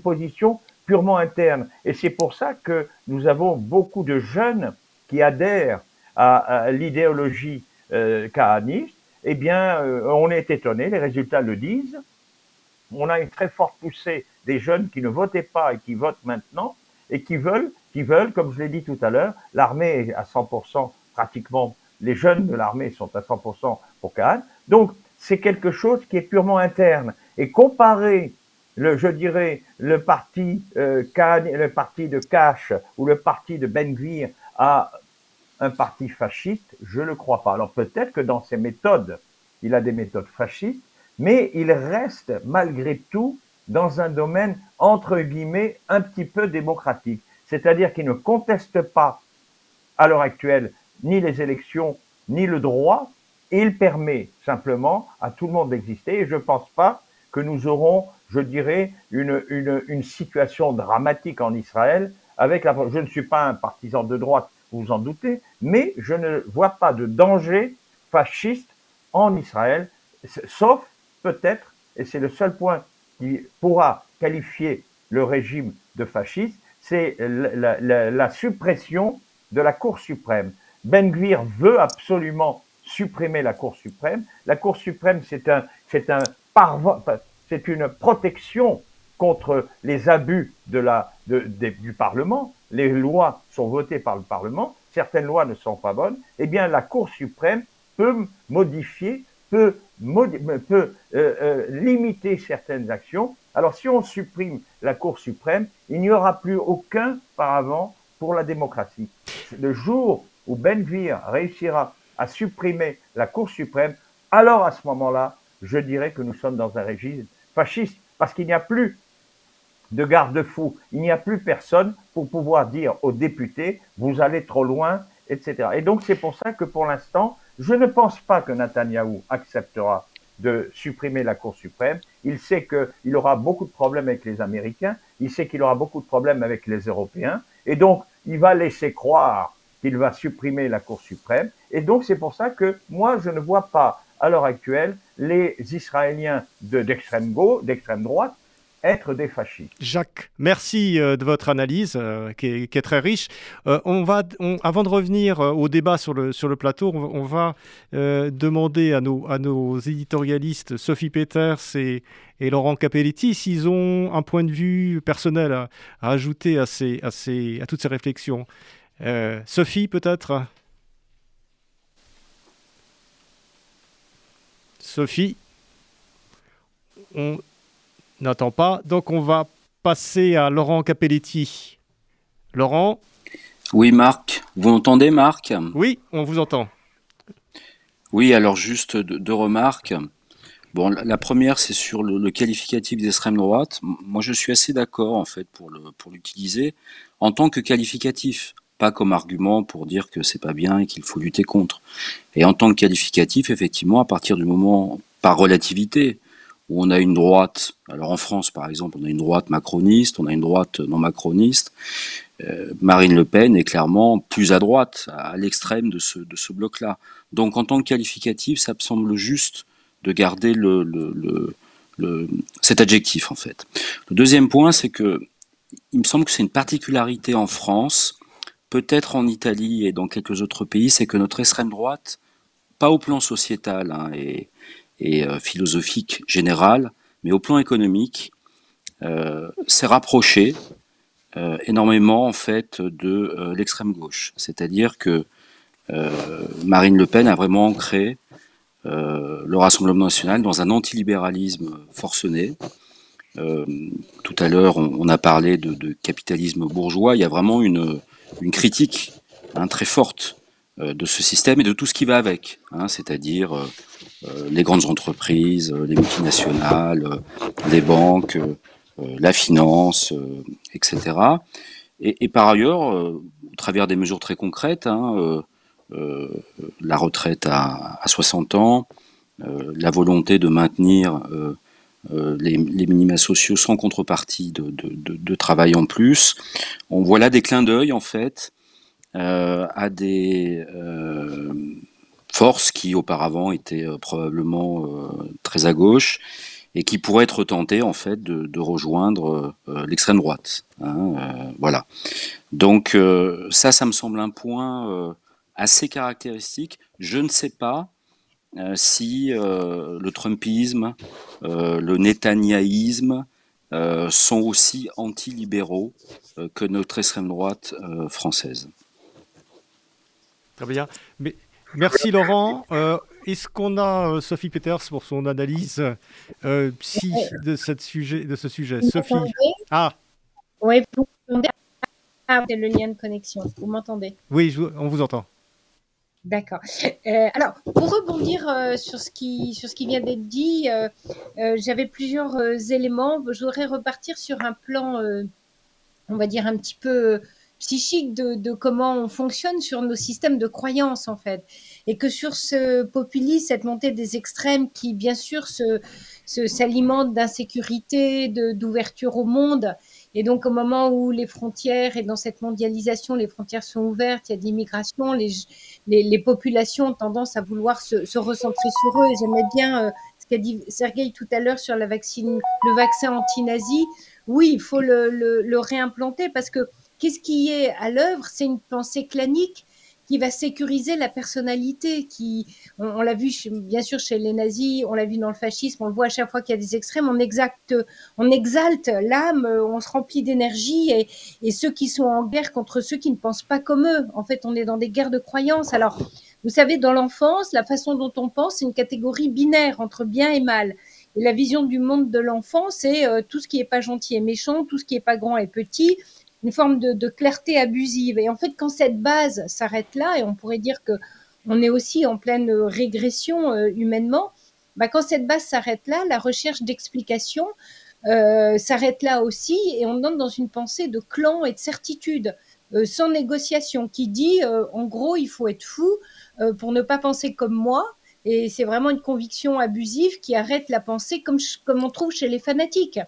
position purement interne. Et c'est pour ça que nous avons beaucoup de jeunes qui adhèrent à, l'idéologie euh, Eh bien, on est étonné, les résultats le disent. On a une très forte poussée des jeunes qui ne votaient pas et qui votent maintenant et qui veulent qui veulent, comme je l'ai dit tout à l'heure, l'armée est à 100%, pratiquement, les jeunes de l'armée sont à 100% pour Kahn. Donc, c'est quelque chose qui est purement interne. Et comparer, le, je dirais, le parti euh, le parti de Cash ou le parti de Ben Gvir à un parti fasciste, je ne le crois pas. Alors peut-être que dans ses méthodes, il a des méthodes fascistes, mais il reste malgré tout dans un domaine entre guillemets un petit peu démocratique. C'est-à-dire qu'il ne conteste pas à l'heure actuelle ni les élections ni le droit, il permet simplement à tout le monde d'exister. Et je ne pense pas que nous aurons, je dirais, une, une, une, situation dramatique en Israël avec la... Je ne suis pas un partisan de droite, vous vous en doutez, mais je ne vois pas de danger fasciste en Israël, sauf peut-être, et c'est le seul point qui pourra qualifier le régime de fasciste, c'est la, suppression de la Cour suprême. Ben Gvir veut absolument supprimer la Cour suprême. La Cour suprême, c'est un, c'est un c'est une protection contre les abus de la, du Parlement, les lois sont votées par le Parlement, certaines lois ne sont pas bonnes, eh bien la Cour suprême peut modifier, peut, peut euh, euh, limiter certaines actions. Alors si on supprime la Cour suprême, il n'y aura plus aucun paravent pour la démocratie. Le jour où Benvir réussira à supprimer la Cour suprême, alors à ce moment-là, je dirais que nous sommes dans un régime fasciste, parce qu'il n'y a plus de garde-fou, il n'y a plus personne pour pouvoir dire aux députés, vous allez trop loin, etc. Et donc c'est pour ça que pour l'instant, je ne pense pas que Netanyahou acceptera de supprimer la Cour suprême. Il sait qu'il aura beaucoup de problèmes avec les Américains, il sait qu'il aura beaucoup de problèmes avec les Européens, et donc il va laisser croire qu'il va supprimer la Cour suprême. Et donc c'est pour ça que moi, je ne vois pas à l'heure actuelle les Israéliens d'extrême gauche, d'extrême droite, être des fascistes. Jacques, merci euh, de votre analyse euh, qui, est, très riche. Euh, on va, avant de revenir au débat sur le, sur le plateau, on, va demander à nos, à nos éditorialistes Sophie Peters et, Laurent Capelletti s'ils ont un point de vue personnel à, ajouter à, ces, à, ces, à toutes ces réflexions. Sophie, peut-être? Sophie? N'attend pas. Donc on va passer à Laurent Capelletti. Laurent Oui, Marc. Vous m'entendez, Marc? Oui, on vous entend. Oui, alors juste deux, remarques. Bon, la première, c'est sur le, qualificatif d'extrême droite. Moi, je suis assez d'accord, en fait, pour l'utiliser pour en tant que qualificatif, pas comme argument pour dire que c'est pas bien et qu'il faut lutter contre. Et en tant que qualificatif, effectivement, à partir du moment, par relativité, où on a une droite, alors en France par exemple, on a une droite macroniste, on a une droite non macroniste. Euh, Marine Le Pen est clairement plus à droite, à l'extrême de ce, bloc-là. Donc en tant que qualificatif, ça me semble juste de garder cet adjectif en fait. Le deuxième point, c'est que il me semble que c'est une particularité en France, peut-être en Italie et dans quelques autres pays, c'est que notre extrême droite, pas au plan sociétal hein, et, et euh, philosophique générale, mais au plan économique, euh, s'est rapproché euh, énormément en fait de l'extrême gauche. C'est-à-dire que Marine Le Pen a vraiment ancré le Rassemblement national dans un antilibéralisme forcené. tout à l'heure, on, a parlé de, capitalisme bourgeois. Il y a vraiment une, critique hein, très forte de ce système et de tout ce qui va avec, hein, c'est-à-dire les grandes entreprises, euh, les multinationales, euh, les banques, la finance, etc. Et, par ailleurs, au travers des mesures très concrètes, hein, la retraite à, 60 ans, la volonté de maintenir les, minima sociaux sans contrepartie de, travail en plus. On voit là des clins d'œil en fait à des forces qui auparavant étaient euh, probablement euh, très à gauche et qui pourraient être tentées en fait de, rejoindre euh, l'extrême droite. Hein, voilà. Donc ça, ça me semble un point assez caractéristique. Je ne sais pas si le Trumpisme, le Netanyahisme sont aussi anti-libéraux que notre extrême droite française. Très bien. Mais Merci Laurent. Euh, est-ce qu'on a euh, Sophie Peters pour son analyse euh, psy de, cette sujet, de ce sujet? Sophie Ah Oui, vous Ah, c'est le lien de connexion. Vous m'entendez? Oui, on vous entend. D'accord. alors, pour rebondir sur, ce qui, sur ce qui vient d'être dit, j'avais plusieurs éléments. Je voudrais repartir sur un plan, on va dire, un petit peu psychique de, comment on fonctionne sur nos systèmes de croyances en fait. Et que sur ce populisme cette montée des extrêmes qui bien sûr se, s'alimente d'insécurité d'ouverture au monde. Et donc au moment où les frontières et dans cette mondialisation les frontières sont ouvertes il y a d'immigration les, les, populations ont tendance à vouloir se, recentrer sur eux. Et j'aimais bien euh, ce qu'a dit Sergueï tout à l'heure sur la vaccine le vaccin anti-nazi. Oui il faut le, le, le réimplanter parce que Qu'est-ce qui est à l'œuvre? C'est une pensée clanique qui va sécuriser la personnalité. Qui, on, l'a vu bien sûr chez les nazis, on l'a vu dans le fascisme, on le voit à chaque fois qu'il y a des extrêmes, on, exacte, on exalte l'âme, on se remplit d'énergie et, et ceux qui sont en guerre contre ceux qui ne pensent pas comme eux. En fait, on est dans des guerres de croyances. Alors, vous savez, dans l'enfance, la façon dont on pense, c'est une catégorie binaire entre bien et mal. Et la vision du monde de l'enfant, c'est euh, tout ce qui n'est pas gentil et méchant, tout ce qui n'est pas grand et petit, une forme de, clarté abusive. Et en fait, quand cette base s'arrête là, et on pourrait dire que on est aussi en pleine régression euh, humainement, bah, quand cette base s'arrête là, la recherche d'explication euh, s'arrête là aussi, et on entre dans une pensée de clan et de certitude. Euh, sans négociation, qui dit en gros il faut être fou pour ne pas penser comme moi, et c'est vraiment une conviction abusive qui arrête la pensée comme, comme on trouve chez les fanatiques.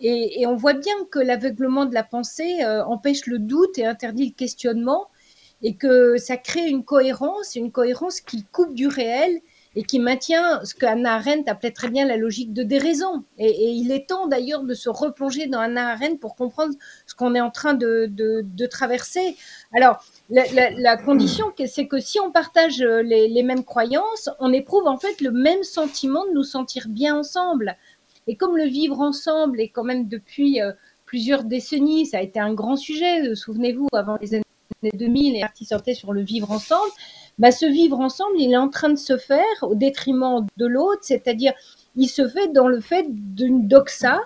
Et, on voit bien que l'aveuglement de la pensée euh, empêche le doute et interdit le questionnement, et que ça crée une cohérence, une cohérence qui coupe du réel et qui maintient ce qu'Anna Arendt appelait très bien la logique de déraison. Et, et il est temps d'ailleurs de se replonger dans Anna Arendt pour comprendre ce qu'on est en train de, de, de traverser. Alors, la, la, la condition, c'est que si on partage les, les mêmes croyances, on éprouve en fait le même sentiment de nous sentir bien ensemble. Et comme le vivre ensemble est quand même depuis euh, plusieurs décennies, ça a été un grand sujet, euh, souvenez-vous, avant les années 2000, les artistes sortaient sur le vivre ensemble, bah, ce vivre ensemble, il est en train de se faire au détriment de l'autre, c'est-à-dire il se fait dans le fait d'une doxa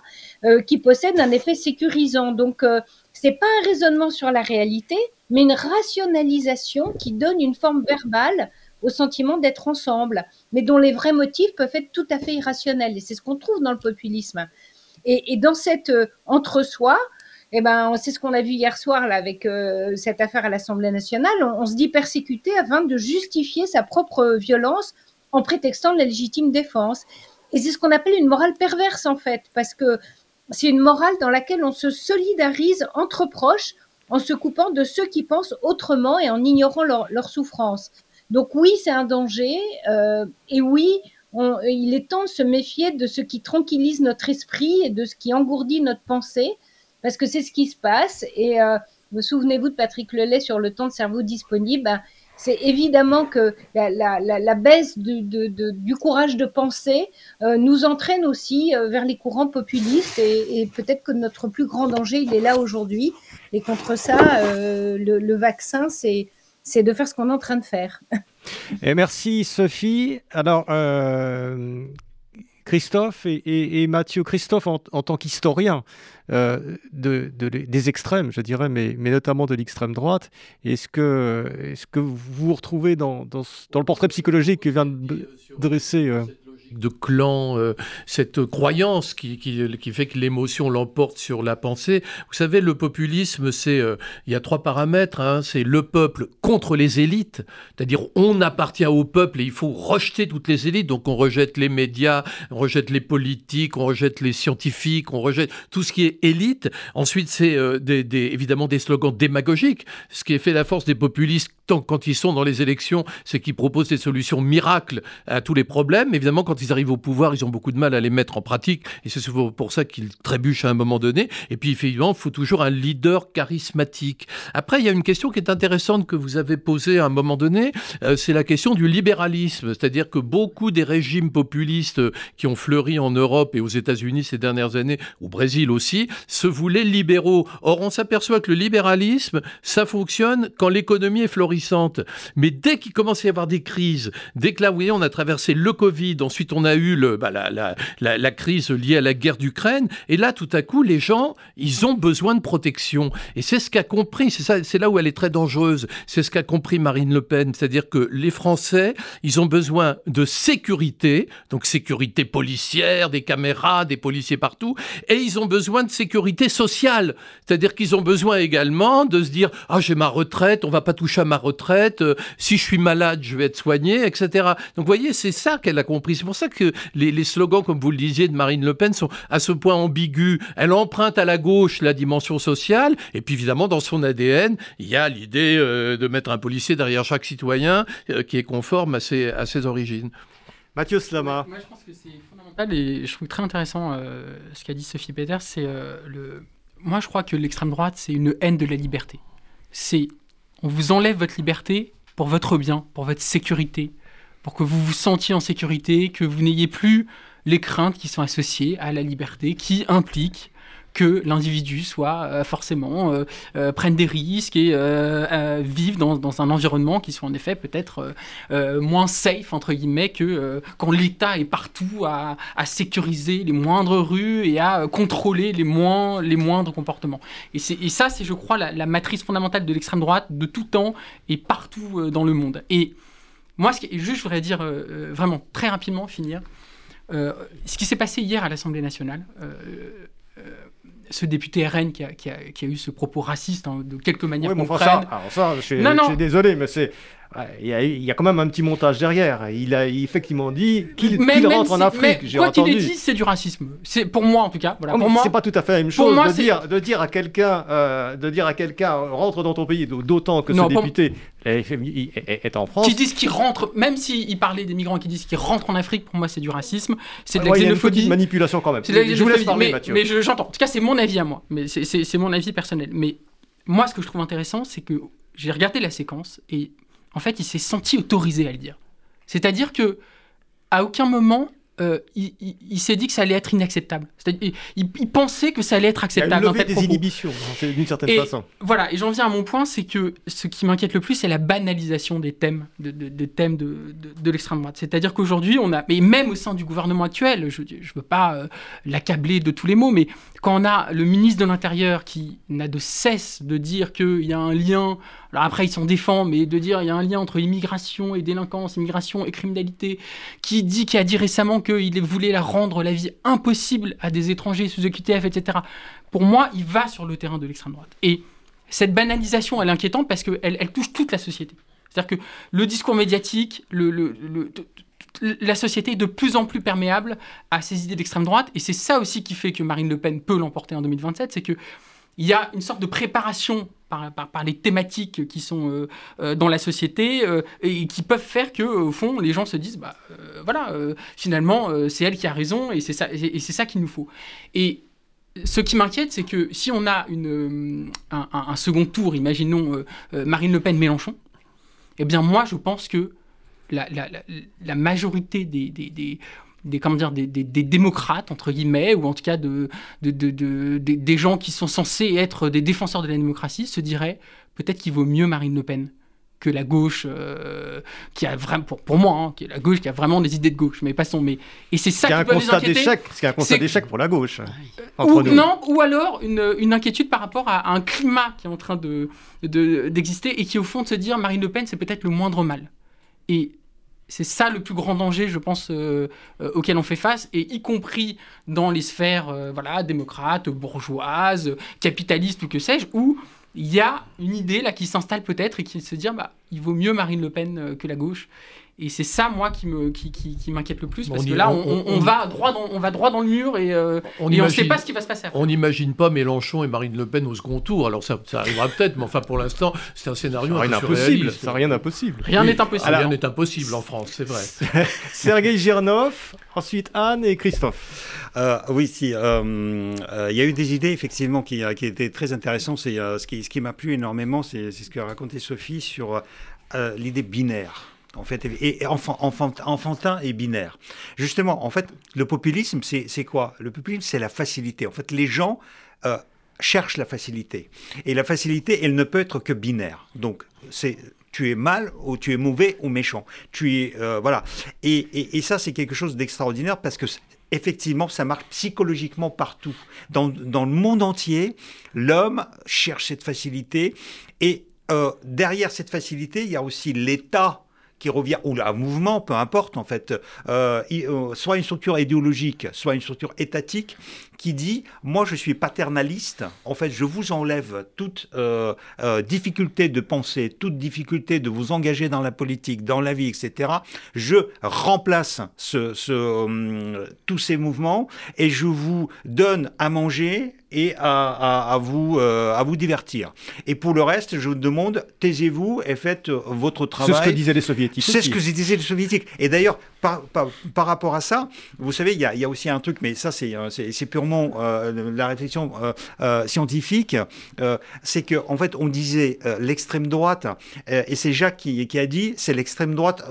euh, qui possède un effet sécurisant. Donc, euh, c'est pas un raisonnement sur la réalité, mais une rationalisation qui donne une forme verbale au sentiment d'être ensemble, mais dont les vrais motifs peuvent être tout à fait irrationnels. Et c'est ce qu'on trouve dans le populisme. Et, dans cet euh, entre-soi, eh ben, c'est ce qu'on a vu hier soir avec euh, cette affaire à l'Assemblée nationale. On, on, se dit persécuté afin de justifier sa propre violence en prétextant la légitime défense. Et c'est ce qu'on appelle une morale perverse en fait, parce que c'est une morale dans laquelle on se solidarise entre proches en se coupant de ceux qui pensent autrement et en ignorant leur, leur souffrance. Donc oui, c'est un danger. Euh, et oui, on, il est temps de se méfier de ce qui tranquillise notre esprit et de ce qui engourdit notre pensée, parce que c'est ce qui se passe. Et euh, vous souvenez-vous de Patrick Lelay sur le temps de cerveau disponible ben, c'est évidemment que la, la, la, la baisse du, du, courage de penser euh, nous entraîne aussi euh, vers les courants populistes et, et peut-être que notre plus grand danger, il est là aujourd'hui. Et contre ça, euh, le, le vaccin, c'est c'est de faire ce qu'on est en train de faire. Et merci Sophie. Alors, euh, Christophe et, Mathieu, Christophe en, tant qu'historien euh, de, de, des extrêmes, je dirais, mais, notamment de l'extrême droite, est-ce que, vous vous retrouvez dans, le portrait psychologique que vient de dresser euh, de clan, euh, cette croyance qui, qui, qui fait que l'émotion l'emporte sur la pensée. Vous savez, le populisme, c'est euh, il y a trois paramètres. Hein, c'est le peuple contre les élites, c'est-à-dire on appartient au peuple et il faut rejeter toutes les élites. Donc on rejette les médias, on rejette les politiques, on rejette les scientifiques, on rejette tout ce qui est élite. Ensuite, c'est euh, des, évidemment des slogans démagogiques. Ce qui fait la force des populistes tant quand ils sont dans les élections, c'est qu'ils proposent des solutions miracles à tous les problèmes. Évidemment, quand ils arrivent au pouvoir, ils ont beaucoup de mal à les mettre en pratique, et c'est souvent pour ça qu'ils trébuchent à un moment donné. Et puis, effectivement, il faut toujours un leader charismatique. Après, il y a une question qui est intéressante que vous avez posée à un moment donné, euh, c'est la question du libéralisme, c'est-à-dire que beaucoup des régimes populistes qui ont fleuri en Europe et aux États-Unis ces dernières années, au Brésil aussi, se voulaient libéraux. Or, on s'aperçoit que le libéralisme, ça fonctionne quand l'économie est florissante. Mais dès qu'il commence à y avoir des crises, dès que là, vous voyez, on a traversé le Covid, ensuite on a eu bah, la, crise liée à la guerre d'Ukraine. Et là, tout à coup, les gens, ils ont besoin de protection. Et c'est ce qu'a compris, c'est, là où elle est très dangereuse, c'est ce qu'a compris Marine Le Pen. C'est-à-dire que les Français, ils ont besoin de sécurité, donc sécurité policière, des caméras, des policiers partout, et ils ont besoin de sécurité sociale. C'est-à-dire qu'ils ont besoin également de se dire, ah, j'ai ma retraite, on va pas toucher à ma retraite, euh, si je suis malade, je vais être soigné, etc. Donc, vous voyez, c'est ça qu'elle a compris. C'est pour que les, les, slogans, comme vous le disiez, de Marine Le Pen sont à ce point ambigus. Elle emprunte à la gauche la dimension sociale, et puis évidemment, dans son ADN, il y a l'idée euh, de mettre un policier derrière chaque citoyen euh, qui est conforme à ses, à ses origines. Mathieu Slama. Moi, je pense que c'est fondamental et je trouve très intéressant euh, ce qu'a dit Sophie Peter. C'est euh, le. Moi, je crois que l'extrême droite, c'est une haine de la liberté. C'est on vous enlève votre liberté pour votre bien, pour votre sécurité, pour que vous vous sentiez en sécurité, que vous n'ayez plus les craintes qui sont associées à la liberté, qui impliquent que l'individu soit euh, forcément euh, euh, prenne des risques et vive dans, un environnement qui soit en effet peut-être moins safe entre guillemets que quand l'État est partout à, sécuriser les moindres rues et à contrôler les, moindres comportements. Et, et ça, c'est je crois la, la, matrice fondamentale de l'extrême droite de tout temps et partout dans le monde. Et moi, ce qui, juste, je voudrais dire vraiment très rapidement, finir. ce qui s'est passé hier à l'Assemblée nationale, ce député RN qui a, qui, a, qui a, eu ce propos raciste hein, de quelque manière oui, ça, alors ça, je suis, je suis désolé, mais c'est il y, a, il y, a, quand même un petit montage derrière. Il a effectivement dit qu'il qu rentre en Afrique. Mais quoi qu'il ait dit, c'est du racisme. C'est pour moi en tout cas. Voilà, oh, pour moi, c'est pas tout à fait la même chose de, dire, de dire à quelqu'un, euh, de dire à quelqu'un rentre dans ton pays, d'autant que non, ce député est, est, en France. Qui disent qu'il rentre, même s'il parlait des migrants qui disent qu'ils rentrent en Afrique, pour moi c'est du racisme. C'est de la ouais, xénophobie. Manipulation quand même. Je vous laisse parler, mais, Mathieu. Mais j'entends. en tout cas, c'est mon avis à moi. Mais c'est mon avis personnel. Mais moi, ce que je trouve intéressant, c'est que j'ai regardé la séquence et en fait, il s'est senti autorisé à le dire. C'est-à-dire que à aucun moment euh, il, s'est dit que ça allait être inacceptable. Il, il, pensait que ça allait être acceptable. Il a des inhibitions, d'une certaine façon. Voilà, et j'en viens à mon point, c'est que ce qui m'inquiète le plus, c'est la banalisation des thèmes de, de, thèmes de, de l'extrême droite. C'est-à-dire qu'aujourd'hui, on a, mais même au sein du gouvernement actuel, je ne veux pas euh, l'accabler de tous les mots, mais quand on a le ministre de l'Intérieur qui n'a de cesse de dire qu'il y a un lien, alors après il s'en défend, mais de dire il y a un lien entre immigration et délinquance, immigration et criminalité, qui dit, qui a dit récemment qu'il voulait la rendre la vie impossible à des étrangers sous EQTF, etc. Pour moi, il va sur le terrain de l'extrême droite. Et cette banalisation, elle est inquiétante parce qu'elle elle touche toute la société. C'est-à-dire que le discours médiatique, la société est de plus en plus perméable à ces idées d'extrême droite. Et c'est ça aussi qui fait que Marine Le Pen peut l'emporter en 2027, c'est qu'il y a une sorte de préparation par, les thématiques qui sont euh, euh, dans la société euh, et qui peuvent faire que, au fond, les gens se disent, bah, voilà, finalement, c'est elle qui a raison et c'est ça, qu'il nous faut. Et ce qui m'inquiète, c'est que si on a un, second tour, imaginons Marine Le Pen-Mélenchon, eh bien moi, je pense que la, majorité des, comment dire, des, démocrates, entre guillemets, ou en tout cas de, des gens qui sont censés être des défenseurs de la démocratie, se diraient peut-être qu'il vaut mieux Marine Le Pen que la gauche euh, qui a vraiment pour, pour moi hein, qui est la gauche qui a vraiment des idées de gauche mais passons mais et c'est ça qui un constat d'échec c'est un constat d'échec pour la gauche ou, non ou alors une, une, inquiétude par rapport à, un climat qui est en train de d'exister et qui au fond de se dire Marine Le Pen c'est peut-être le moindre mal. Et c'est ça le plus grand danger, je pense, euh, euh, auquel on fait face, et y compris dans les sphères euh, voilà, démocrates, bourgeoises, capitalistes ou que sais-je, où il y a une idée là qui s'installe peut-être et qui se dit bah, il vaut mieux Marine Le Pen que la gauche. Et c'est ça, moi, qui me qui, qui, m'inquiète le plus, parce que là, on, va droit dans, on va droit dans le mur et, on ne sait pas ce qui va se passer. On n'imagine pas Mélenchon et Marine Le Pen au second tour. Alors ça, ça arrivera peut-être, mais enfin pour l'instant, c'est un scénario rien impossible. Ça rien d'impossible. Rien n'est impossible. Rien n'est impossible en France, c'est vrai. Sergei Girnov, ensuite Anne et Christophe. Euh, oui, si. Euh, euh, il y a eu des idées effectivement qui, qui étaient très intéressantes. C'est ce qui, ce qui m'a plu énormément, c'est ce que racontait Sophie sur l'idée binaire en fait, et enfantin et binaire. Justement, en fait, le populisme, c'est quoi? Le populisme, c'est la facilité. En fait, les gens euh, cherchent la facilité. Et la facilité, elle ne peut être que binaire. Donc, c'est tu es mal ou tu es mauvais ou méchant. Tu es euh, voilà. Et, et, ça, c'est quelque chose d'extraordinaire parce que effectivement, ça marche psychologiquement partout. Dans, dans le monde entier, l'homme cherche cette facilité et euh, derrière cette facilité, il y a aussi l'État qui revient, ou un mouvement, peu importe en fait, euh, euh, soit une structure idéologique, soit une structure étatique, qui dit, moi je suis paternaliste, en fait je vous enlève toute euh, difficulté de penser, toute difficulté de vous engager dans la politique, dans la vie, etc. Je remplace ce, ce, tous ces mouvements et je vous donne à manger et à, vous, euh, à vous divertir. Et pour le reste, je vous demande, taisez-vous et faites votre travail. C'est ce que disaient les soviétiques. C'est ce que disaient les soviétiques. Et d'ailleurs, par, par, rapport à ça, vous savez, il y, y, a aussi un truc, mais ça, c'est purement la réflexion scientifique. c'est qu'en en fait, on disait l'extrême droite, et c'est Jacques qui, qui, a dit, c'est l'extrême droite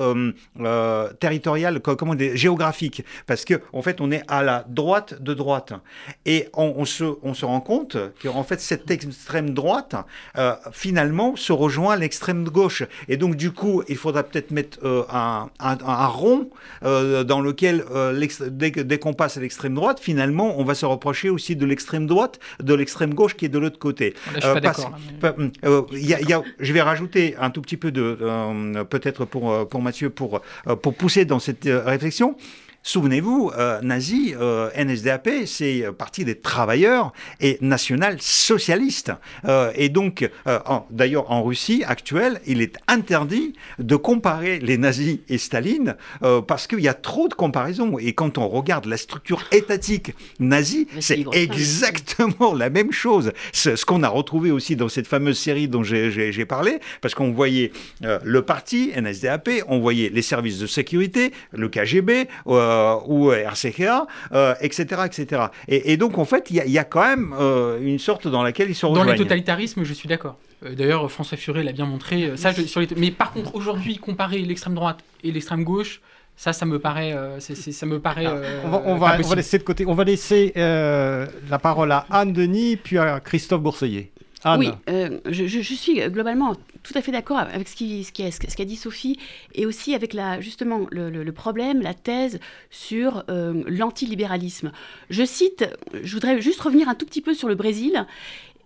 territoriale, comment géographique. Parce qu'en en fait, on est à la droite de droite. Et on, se, on se rend compte qu'en fait, cette extrême droite, euh, finalement, se rejoint à l'extrême gauche. Et donc, du coup, il faudra peut-être mettre euh, un, un, rond euh, dans lequel, dès, dès qu'on passe à l'extrême droite, finalement, on va se reprocher aussi de l'extrême droite, de l'extrême gauche qui est de l'autre côté. je vais rajouter un tout petit peu de, peut-être pour, pour Mathieu, pour, pour pousser dans cette réflexion. Souvenez-vous, euh, nazi, euh, NSDAP, c'est euh, parti des travailleurs et national-socialiste. et donc, d'ailleurs, en Russie actuelle, il est interdit de comparer les nazis et Staline parce qu'il y a trop de comparaisons. Et quand on regarde la structure étatique nazie, c'est exactement la même chose. Ce qu'on a retrouvé aussi dans cette fameuse série dont j'ai parlé, parce qu'on voyait le parti, NSDAP, on voyait les services de sécurité, le KGB, euh, ou RCKA, etc., etc. Et, donc, en fait, il y, a quand même euh, une sorte dans laquelle ils sont Dans le totalitarisme, je suis d'accord. Euh, d'ailleurs, François Furet l'a bien montré. ça, sur les... Mais par contre, aujourd'hui, comparer l'extrême droite et l'extrême gauche, ça, ça me paraît, ça me paraît. on, va, on, va, laisser de côté. On va laisser la parole à Anne Denis, puis à Christophe Bourseiller. Oui, je, suis globalement tout à fait d'accord avec ce qu'a ce ce dit Sophie et aussi avec la, justement le, problème, la thèse sur euh, l'antilibéralisme. Je cite, je voudrais juste revenir un tout petit peu sur le Brésil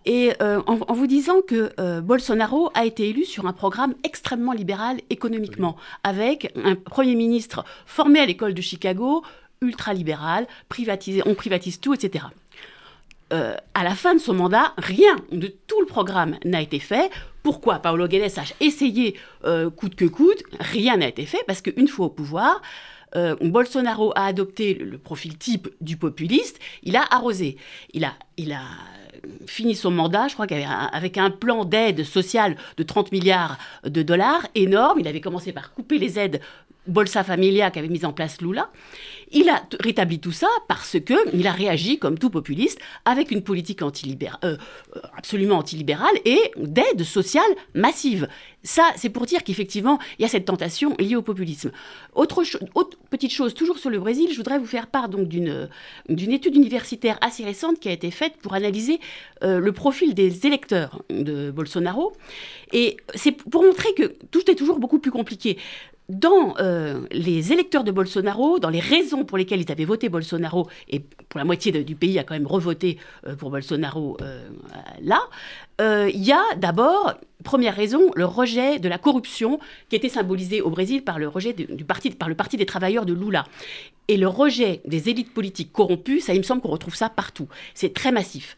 et euh, en, vous disant que euh, Bolsonaro a été élu sur un programme extrêmement libéral économiquement, avec un Premier ministre formé à l'école de Chicago, ultra-libéral, privatisé, on privatise tout, etc. Euh, à la fin de son mandat, rien de tout le programme n'a été fait. Pourquoi Paolo Guedes a essayé euh, coûte que coûte Rien n'a été fait parce qu'une fois au pouvoir, euh, Bolsonaro a adopté le, profil type du populiste, il a arrosé. Il a, il a fini son mandat, je crois qu'avec un, un plan d'aide sociale de 30 milliards de dollars énorme. Il avait commencé par couper les aides Bolsa Familia qu'avait mis en place Lula. Il a rétabli tout ça parce que il a réagi comme tout populiste avec une politique antilibérale, euh, absolument antilibérale et d'aide sociale massive. Ça, c'est pour dire qu'effectivement, il y a cette tentation liée au populisme. Autre, petite chose, toujours sur le Brésil, je voudrais vous faire part donc d'une étude universitaire assez récente qui a été faite pour analyser euh, le profil des électeurs de Bolsonaro. Et c'est pour montrer que tout est toujours beaucoup plus compliqué dans euh, les électeurs de Bolsonaro, dans les raisons pour lesquelles ils avaient voté Bolsonaro, et pour la moitié du pays a quand même revoté euh, pour Bolsonaro euh, là, il y a d'abord, première raison, le rejet de la corruption qui était symbolisé au Brésil par le rejet du parti, par le Parti des travailleurs de Lula. Et le rejet des élites politiques corrompues, ça il me semble qu'on retrouve ça partout. C'est très massif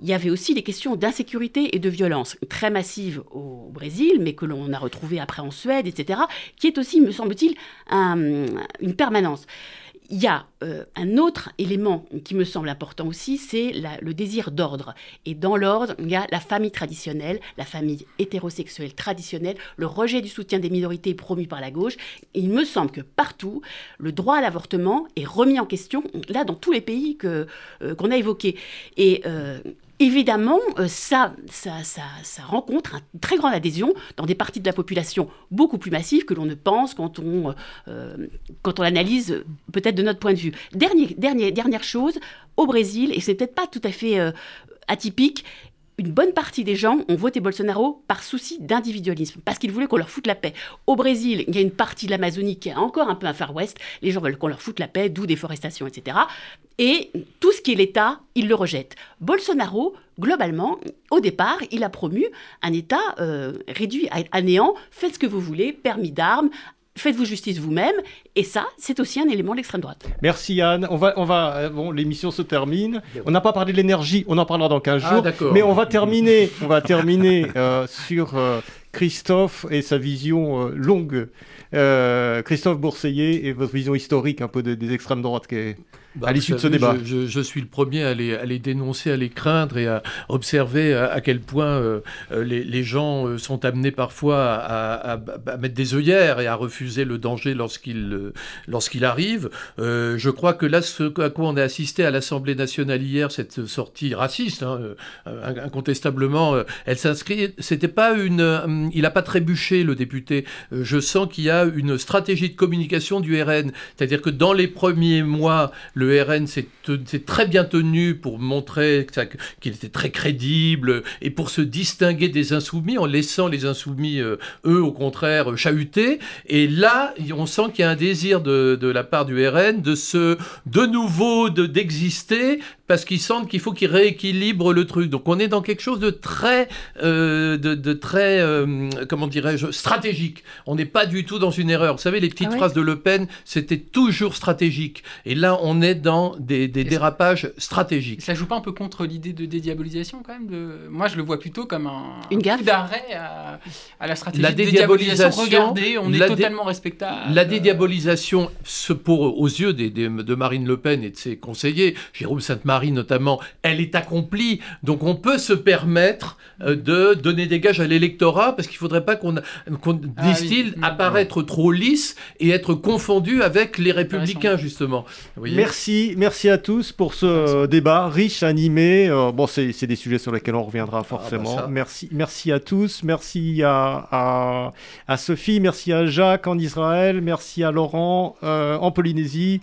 il y avait aussi les questions d'insécurité et de violence très massives au Brésil, mais que l'on a retrouvées après en Suède, etc., qui est aussi, me semble-t-il, une permanence. Il y a euh, un autre élément qui me semble important aussi, c'est le désir d'ordre. Et dans l'ordre, il y a la famille traditionnelle, la famille hétérosexuelle traditionnelle, le rejet du soutien des minorités promu par la gauche. il me semble que partout, le droit à l'avortement est remis en question, là, dans tous les pays que, euh, qu'on a évoqués. Et euh, Évidemment, euh, ça, ça, ça, rencontre une très grande adhésion dans des parties de la population beaucoup plus massives que l'on ne pense quand on, euh, quand on l'analyse peut-être de notre point de vue. Dernière chose, au Brésil, et c'est peut-être pas tout à fait euh, atypique, une bonne partie des gens ont voté Bolsonaro par souci d'individualisme, parce qu'ils voulaient qu'on leur foute la paix. Au Brésil, il y a une partie de l'Amazonie qui est encore un peu un Far West, les gens veulent qu'on leur foute la paix, d'où déforestation, etc. Et tout ce qui est l'État, ils le rejettent. Bolsonaro, globalement, au départ, il a promu un État euh, réduit à néant, faites ce que vous voulez, permis d'armes, faites-vous justice vous-même. Et ça, c'est aussi un élément de l'extrême droite. Merci Anne. On va, on va, euh, bon, l'émission se termine. On n'a pas parlé de l'énergie, on en parlera dans 15 jours. Ah, mais on va terminer, on va terminer euh, sur euh, Christophe et sa vision longue. Christophe Bourseiller et votre vision historique un peu des extrêmes droites. Qui est... à l'issue de ce débat je, suis le premier à les, à les, dénoncer, à les craindre et à observer à, quel point les, les, gens sont amenés parfois à, à, mettre des œillères et à refuser le danger lorsqu'il lorsqu'il arrive. je crois que là, ce à quoi on a assisté à l'Assemblée nationale hier, cette sortie raciste, hein, incontestablement, elle s'inscrit. C'était pas une. il n'a pas trébuché le député. je sens qu'il y a une stratégie de communication du RN, c'est-à-dire que dans les premiers mois, le RN s'est très bien tenu pour montrer qu'il était très crédible et pour se distinguer des insoumis en laissant les insoumis, euh, eux, au contraire, chahuter. Et là, on sent qu'il y a un désir de, la part du RN de se, de nouveau, d'exister parce qu'ils sentent qu'il faut qu'ils rééquilibrent le truc. Donc on est dans quelque chose de très, euh, de, très, euh, comment dirais-je, stratégique. On n'est pas du tout dans une erreur. Vous savez, les petites ah phrases de Le Pen, c'était toujours stratégique. Et là, on est dans des, dérapages stratégiques. Ça joue pas un peu contre l'idée de dédiabolisation quand même de... Moi, je le vois plutôt comme un, une coup d'arrêt à, la stratégie la de dédiabolisation. Regardez, on est totalement respectable. La dédiabolisation, pour, aux yeux des, de Marine Le Pen et de ses conseillers, Jérôme Sainte-Marie, notamment, elle est accomplie. Donc on peut se permettre euh, de donner des gages à l'électorat parce qu'il ne faudrait pas qu'on, qu ah disent-ils, mm. apparaître trop lisse et être confondu avec les républicains, justement. merci, merci à tous pour ce débat riche, animé. Euh, bon, c'est des sujets sur lesquels on reviendra ah, bah forcément. merci, merci à tous. Merci à, à, Sophie, merci à Jacques en Israël, merci à Laurent euh, en Polynésie.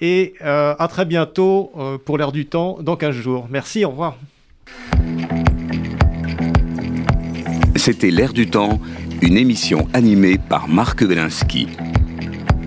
Et à très bientôt pour l'air du temps dans 15 jours. Merci, au revoir. C'était L'air du temps, une émission animée par Marc Belinsky.